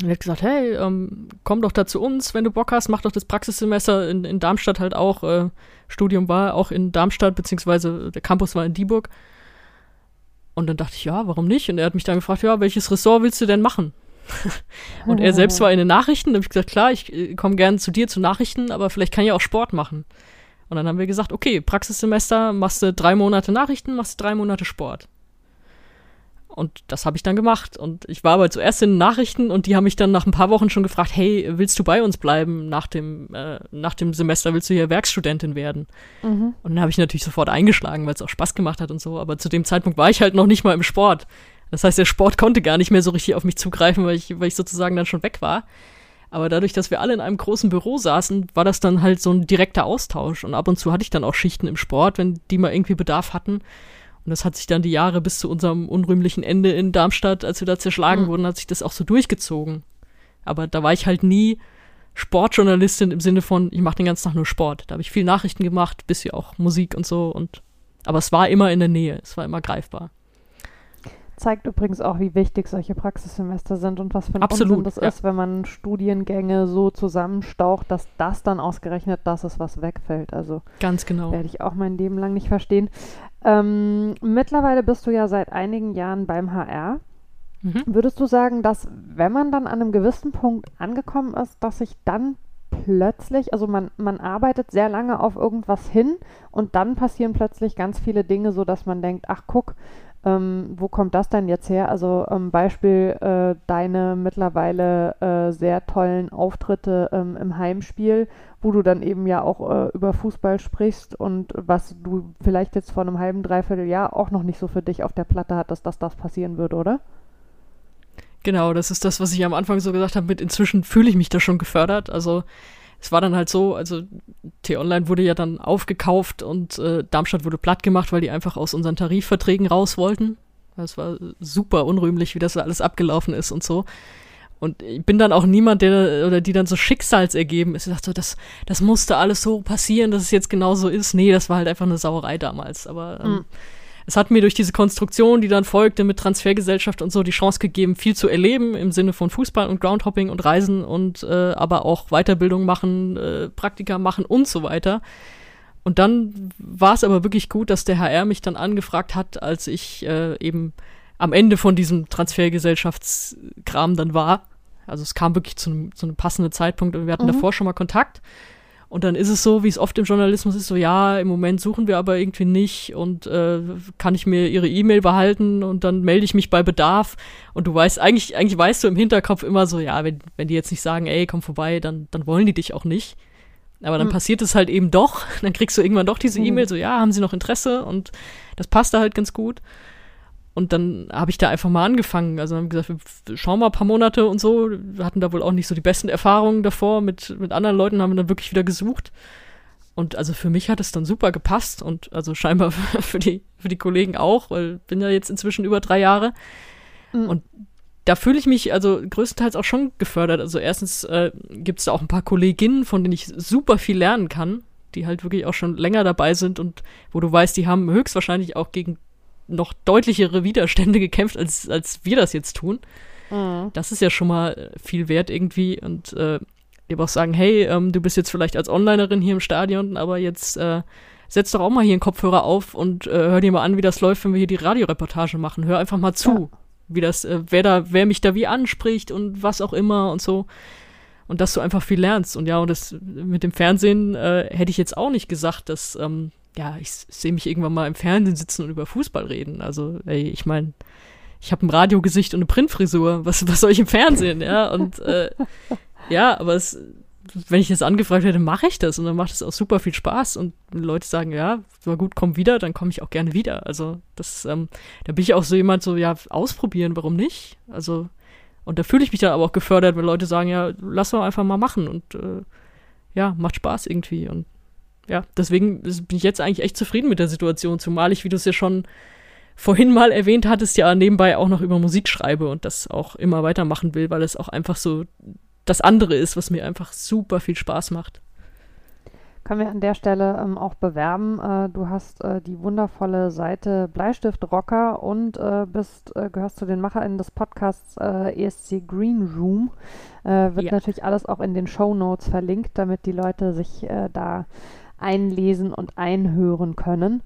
Und er hat gesagt, hey, ähm, komm doch da zu uns, wenn du Bock hast, mach doch das Praxissemester in, in Darmstadt halt auch. Äh, Studium war auch in Darmstadt, beziehungsweise der Campus war in Dieburg. Und dann dachte ich, ja, warum nicht? Und er hat mich dann gefragt, ja, welches Ressort willst du denn machen? <laughs> und er selbst war in den Nachrichten. Da habe ich gesagt, klar, ich äh, komme gerne zu dir zu Nachrichten, aber vielleicht kann ich auch Sport machen. Und dann haben wir gesagt, okay, Praxissemester, machst du drei Monate Nachrichten, machst du drei Monate Sport. Und das habe ich dann gemacht. Und ich war aber zuerst in den Nachrichten und die haben mich dann nach ein paar Wochen schon gefragt, hey, willst du bei uns bleiben nach dem, äh, nach dem Semester? Willst du hier Werkstudentin werden? Mhm. Und dann habe ich natürlich sofort eingeschlagen, weil es auch Spaß gemacht hat und so. Aber zu dem Zeitpunkt war ich halt noch nicht mal im Sport. Das heißt, der Sport konnte gar nicht mehr so richtig auf mich zugreifen, weil ich, weil ich sozusagen dann schon weg war. Aber dadurch, dass wir alle in einem großen Büro saßen, war das dann halt so ein direkter Austausch. Und ab und zu hatte ich dann auch Schichten im Sport, wenn die mal irgendwie Bedarf hatten. Und das hat sich dann die Jahre bis zu unserem unrühmlichen Ende in Darmstadt, als wir da zerschlagen mhm. wurden, hat sich das auch so durchgezogen. Aber da war ich halt nie Sportjournalistin im Sinne von, ich mache den ganzen Tag nur Sport. Da habe ich viel Nachrichten gemacht, bisschen auch Musik und so. Und aber es war immer in der Nähe, es war immer greifbar. Zeigt übrigens auch, wie wichtig solche Praxissemester sind und was für ein Absolut, Unsinn das ja. ist, wenn man Studiengänge so zusammenstaucht, dass das dann ausgerechnet das ist, was wegfällt. Also ganz genau. Werde ich auch mein Leben lang nicht verstehen. Ähm, mittlerweile bist du ja seit einigen Jahren beim HR. Mhm. Würdest du sagen, dass wenn man dann an einem gewissen Punkt angekommen ist, dass sich dann plötzlich, also man, man arbeitet sehr lange auf irgendwas hin und dann passieren plötzlich ganz viele Dinge, so dass man denkt, ach guck, ähm, wo kommt das denn jetzt her? Also ähm, Beispiel äh, deine mittlerweile äh, sehr tollen Auftritte ähm, im Heimspiel, wo du dann eben ja auch äh, über Fußball sprichst und was du vielleicht jetzt vor einem halben, dreiviertel Jahr auch noch nicht so für dich auf der Platte hattest, dass das passieren würde, oder? Genau, das ist das, was ich am Anfang so gesagt habe, mit inzwischen fühle ich mich da schon gefördert. Also es war dann halt so, also T-Online wurde ja dann aufgekauft und äh, Darmstadt wurde platt gemacht, weil die einfach aus unseren Tarifverträgen raus wollten. Es war super unrühmlich, wie das alles abgelaufen ist und so. Und ich bin dann auch niemand, der oder die dann so schicksalsergeben ist. Ich dachte so, das, das musste alles so passieren, dass es jetzt genau so ist. Nee, das war halt einfach eine Sauerei damals. Aber ähm, mhm es hat mir durch diese Konstruktion, die dann folgte mit Transfergesellschaft und so, die Chance gegeben, viel zu erleben im Sinne von Fußball und Groundhopping und Reisen und äh, aber auch Weiterbildung machen, äh, Praktika machen und so weiter. Und dann war es aber wirklich gut, dass der HR mich dann angefragt hat, als ich äh, eben am Ende von diesem Transfergesellschaftskram dann war. Also es kam wirklich zu einem, zu einem passenden Zeitpunkt und wir hatten mhm. davor schon mal Kontakt. Und dann ist es so, wie es oft im Journalismus ist, so ja, im Moment suchen wir aber irgendwie nicht und äh, kann ich mir ihre E-Mail behalten und dann melde ich mich bei Bedarf. Und du weißt, eigentlich, eigentlich weißt du im Hinterkopf immer so, ja, wenn, wenn die jetzt nicht sagen, ey, komm vorbei, dann, dann wollen die dich auch nicht. Aber dann mhm. passiert es halt eben doch. <laughs> Dann kriegst du irgendwann doch diese mhm. E-Mail, so ja, haben sie noch Interesse und das passt da halt ganz gut. Und dann habe ich da einfach mal angefangen. Also haben gesagt, wir schauen mal ein paar Monate und so. Wir hatten da wohl auch nicht so die besten Erfahrungen davor. Mit, mit anderen Leuten haben wir dann wirklich wieder gesucht. Und also für mich hat es dann super gepasst und also scheinbar <laughs> für die, für die Kollegen auch, weil ich bin ja jetzt inzwischen über drei Jahre. Mhm. Und da fühle ich mich also größtenteils auch schon gefördert. Also erstens äh, gibt es da auch ein paar Kolleginnen, von denen ich super viel lernen kann, die halt wirklich auch schon länger dabei sind und wo du weißt, die haben höchstwahrscheinlich auch gegen noch deutlichere Widerstände gekämpft, als, als wir das jetzt tun. Mhm. Das ist ja schon mal viel wert irgendwie. Und äh, die auch sagen, hey, ähm, du bist jetzt vielleicht als Onlinerin hier im Stadion, aber jetzt äh, setz doch auch mal hier einen Kopfhörer auf und äh, hör dir mal an, wie das läuft, wenn wir hier die Radioreportage machen. Hör einfach mal zu, ja. wie das, äh, wer da, wer mich da wie anspricht und was auch immer und so. Und dass du einfach viel lernst. Und ja, und das mit dem Fernsehen äh, hätte ich jetzt auch nicht gesagt, dass ähm, ja, ich sehe mich irgendwann mal im Fernsehen sitzen und über Fußball reden. Also, ey, ich meine, ich habe ein Radiogesicht und eine Printfrisur. Was, was soll ich im Fernsehen, ja? Und äh, ja, aber es, wenn ich das angefragt hätte, mache ich das und dann macht es auch super viel Spaß und Leute sagen, ja, war gut, komm wieder, dann komme ich auch gerne wieder. Also das, ähm, da bin ich auch so jemand, so ja, ausprobieren, warum nicht? Also und da fühle ich mich dann aber auch gefördert, wenn Leute sagen, ja, lass doch einfach mal machen und äh, ja, macht Spaß irgendwie und ja, deswegen bin ich jetzt eigentlich echt zufrieden mit der Situation, zumal ich, wie du es ja schon vorhin mal erwähnt hattest, ja nebenbei auch noch über Musik schreibe und das auch immer weitermachen will, weil es auch einfach so das andere ist, was mir einfach super viel Spaß macht. Können wir an der Stelle ähm, auch bewerben. Äh, du hast äh, die wundervolle Seite Bleistift Rocker und äh, bist, äh, gehörst zu den MacherInnen des Podcasts äh, ESC Green Room. Äh, wird ja. natürlich alles auch in den Show Notes verlinkt, damit die Leute sich da einlesen und einhören können.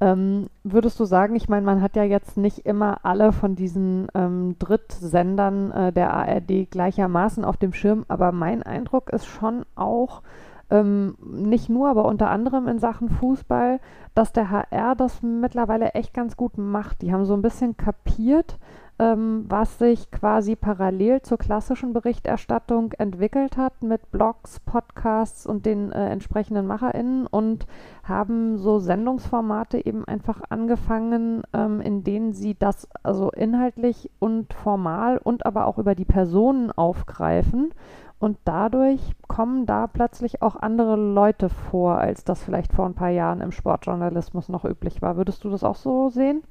Ähm, würdest du sagen, ich meine, man hat ja jetzt nicht immer alle von diesen ähm, Drittsendern äh, der ARD gleichermaßen auf dem Schirm, aber mein Eindruck ist schon auch, ähm, nicht nur, aber unter anderem in Sachen Fußball, dass der HR das mittlerweile echt ganz gut macht. Die haben so ein bisschen kapiert, ähm, was sich quasi parallel zur klassischen Berichterstattung entwickelt hat mit Blogs, Podcasts und den äh, entsprechenden MacherInnen und haben so Sendungsformate eben einfach angefangen, ähm, in denen sie das also inhaltlich und formal und aber auch über die Personen aufgreifen. Und dadurch kommen da plötzlich auch andere Leute vor, als das vielleicht vor ein paar Jahren im Sportjournalismus noch üblich war. Würdest du das auch so sehen?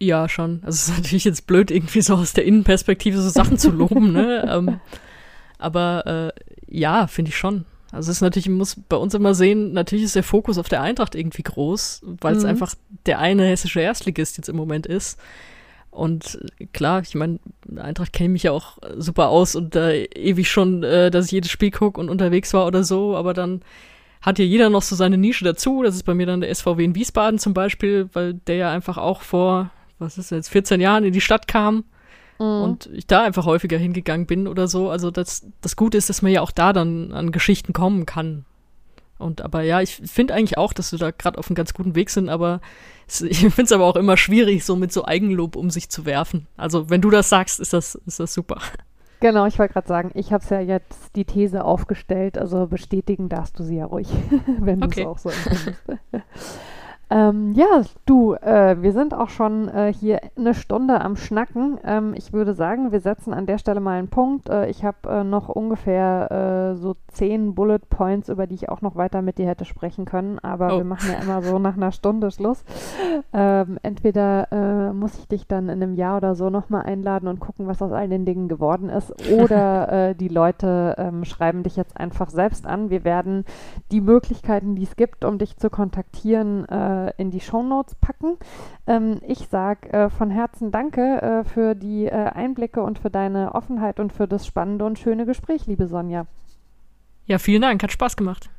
Ja, schon. Also es ist natürlich jetzt blöd, irgendwie so aus der Innenperspektive so Sachen zu loben, ne? <laughs> Ähm, aber äh, ja, finde ich schon. Also es ist natürlich, man muss bei uns immer sehen, natürlich ist der Fokus auf der Eintracht irgendwie groß, weil es mhm. einfach der eine hessische Erstligist jetzt im Moment ist. Und klar, ich meine, Eintracht kenne mich ja auch super aus und da äh, ewig schon, äh, dass ich jedes Spiel gucke und unterwegs war oder so, aber dann hat ja jeder noch so seine Nische dazu. Das ist bei mir dann der SVW in Wiesbaden zum Beispiel, weil der ja einfach auch vor was ist jetzt, 14 Jahren in die Stadt kam mhm. und ich da einfach häufiger hingegangen bin oder so. Also das, das Gute ist, dass man ja auch da dann an Geschichten kommen kann. Und aber ja, ich finde eigentlich auch, dass wir da gerade auf einem ganz guten Weg sind, aber <laughs> ich finde es aber auch immer schwierig, so mit so Eigenlob um sich zu werfen. Also wenn du das sagst, ist das, ist das super. Genau, ich wollte gerade sagen, ich habe es ja jetzt die These aufgestellt, also bestätigen darfst du sie ja ruhig, <laughs> wenn du es auch so empfindest. <laughs> Ähm, ja, du, äh, wir sind auch schon äh, hier eine Stunde am Schnacken. Ähm, ich würde sagen, wir setzen an der Stelle mal einen Punkt. Äh, ich habe äh, noch ungefähr äh, so zehn Bullet Points, über die ich auch noch weiter mit dir hätte sprechen können, aber oh. wir machen ja immer so nach einer Stunde Schluss. Ähm, entweder äh, muss ich dich dann in einem Jahr oder so nochmal einladen und gucken, was aus all den Dingen geworden ist, oder <laughs> die Leute ähm, schreiben dich jetzt einfach selbst an. Wir werden die Möglichkeiten, die es gibt, um dich zu kontaktieren, äh, in die Shownotes packen. Ähm, ich sage äh, von Herzen Danke äh, für die äh, Einblicke und für deine Offenheit und für das spannende und schöne Gespräch, liebe Sonja. Ja, vielen Dank, hat Spaß gemacht.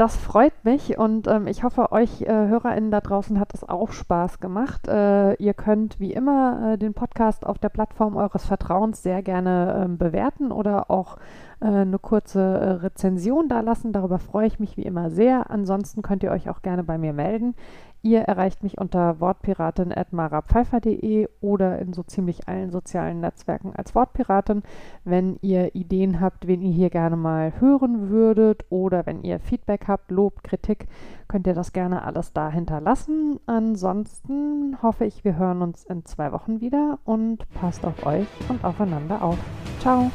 Das freut mich und ähm, ich hoffe, euch äh, HörerInnen da draußen hat es auch Spaß gemacht. Äh, ihr könnt wie immer äh, den Podcast auf der Plattform eures Vertrauens sehr gerne ähm, bewerten oder auch äh, eine kurze äh, Rezension da lassen. Darüber freue ich mich wie immer sehr. Ansonsten könnt ihr euch auch gerne bei mir melden. Ihr erreicht mich unter wortpiratin.marapfeifer.de oder in so ziemlich allen sozialen Netzwerken als Wortpiratin. Wenn ihr Ideen habt, wen ihr hier gerne mal hören würdet oder wenn ihr Feedback habt, Lob, Kritik, könnt ihr das gerne alles da hinterlassen. Ansonsten hoffe ich, wir hören uns in zwei Wochen wieder und passt auf euch und aufeinander auf. Ciao!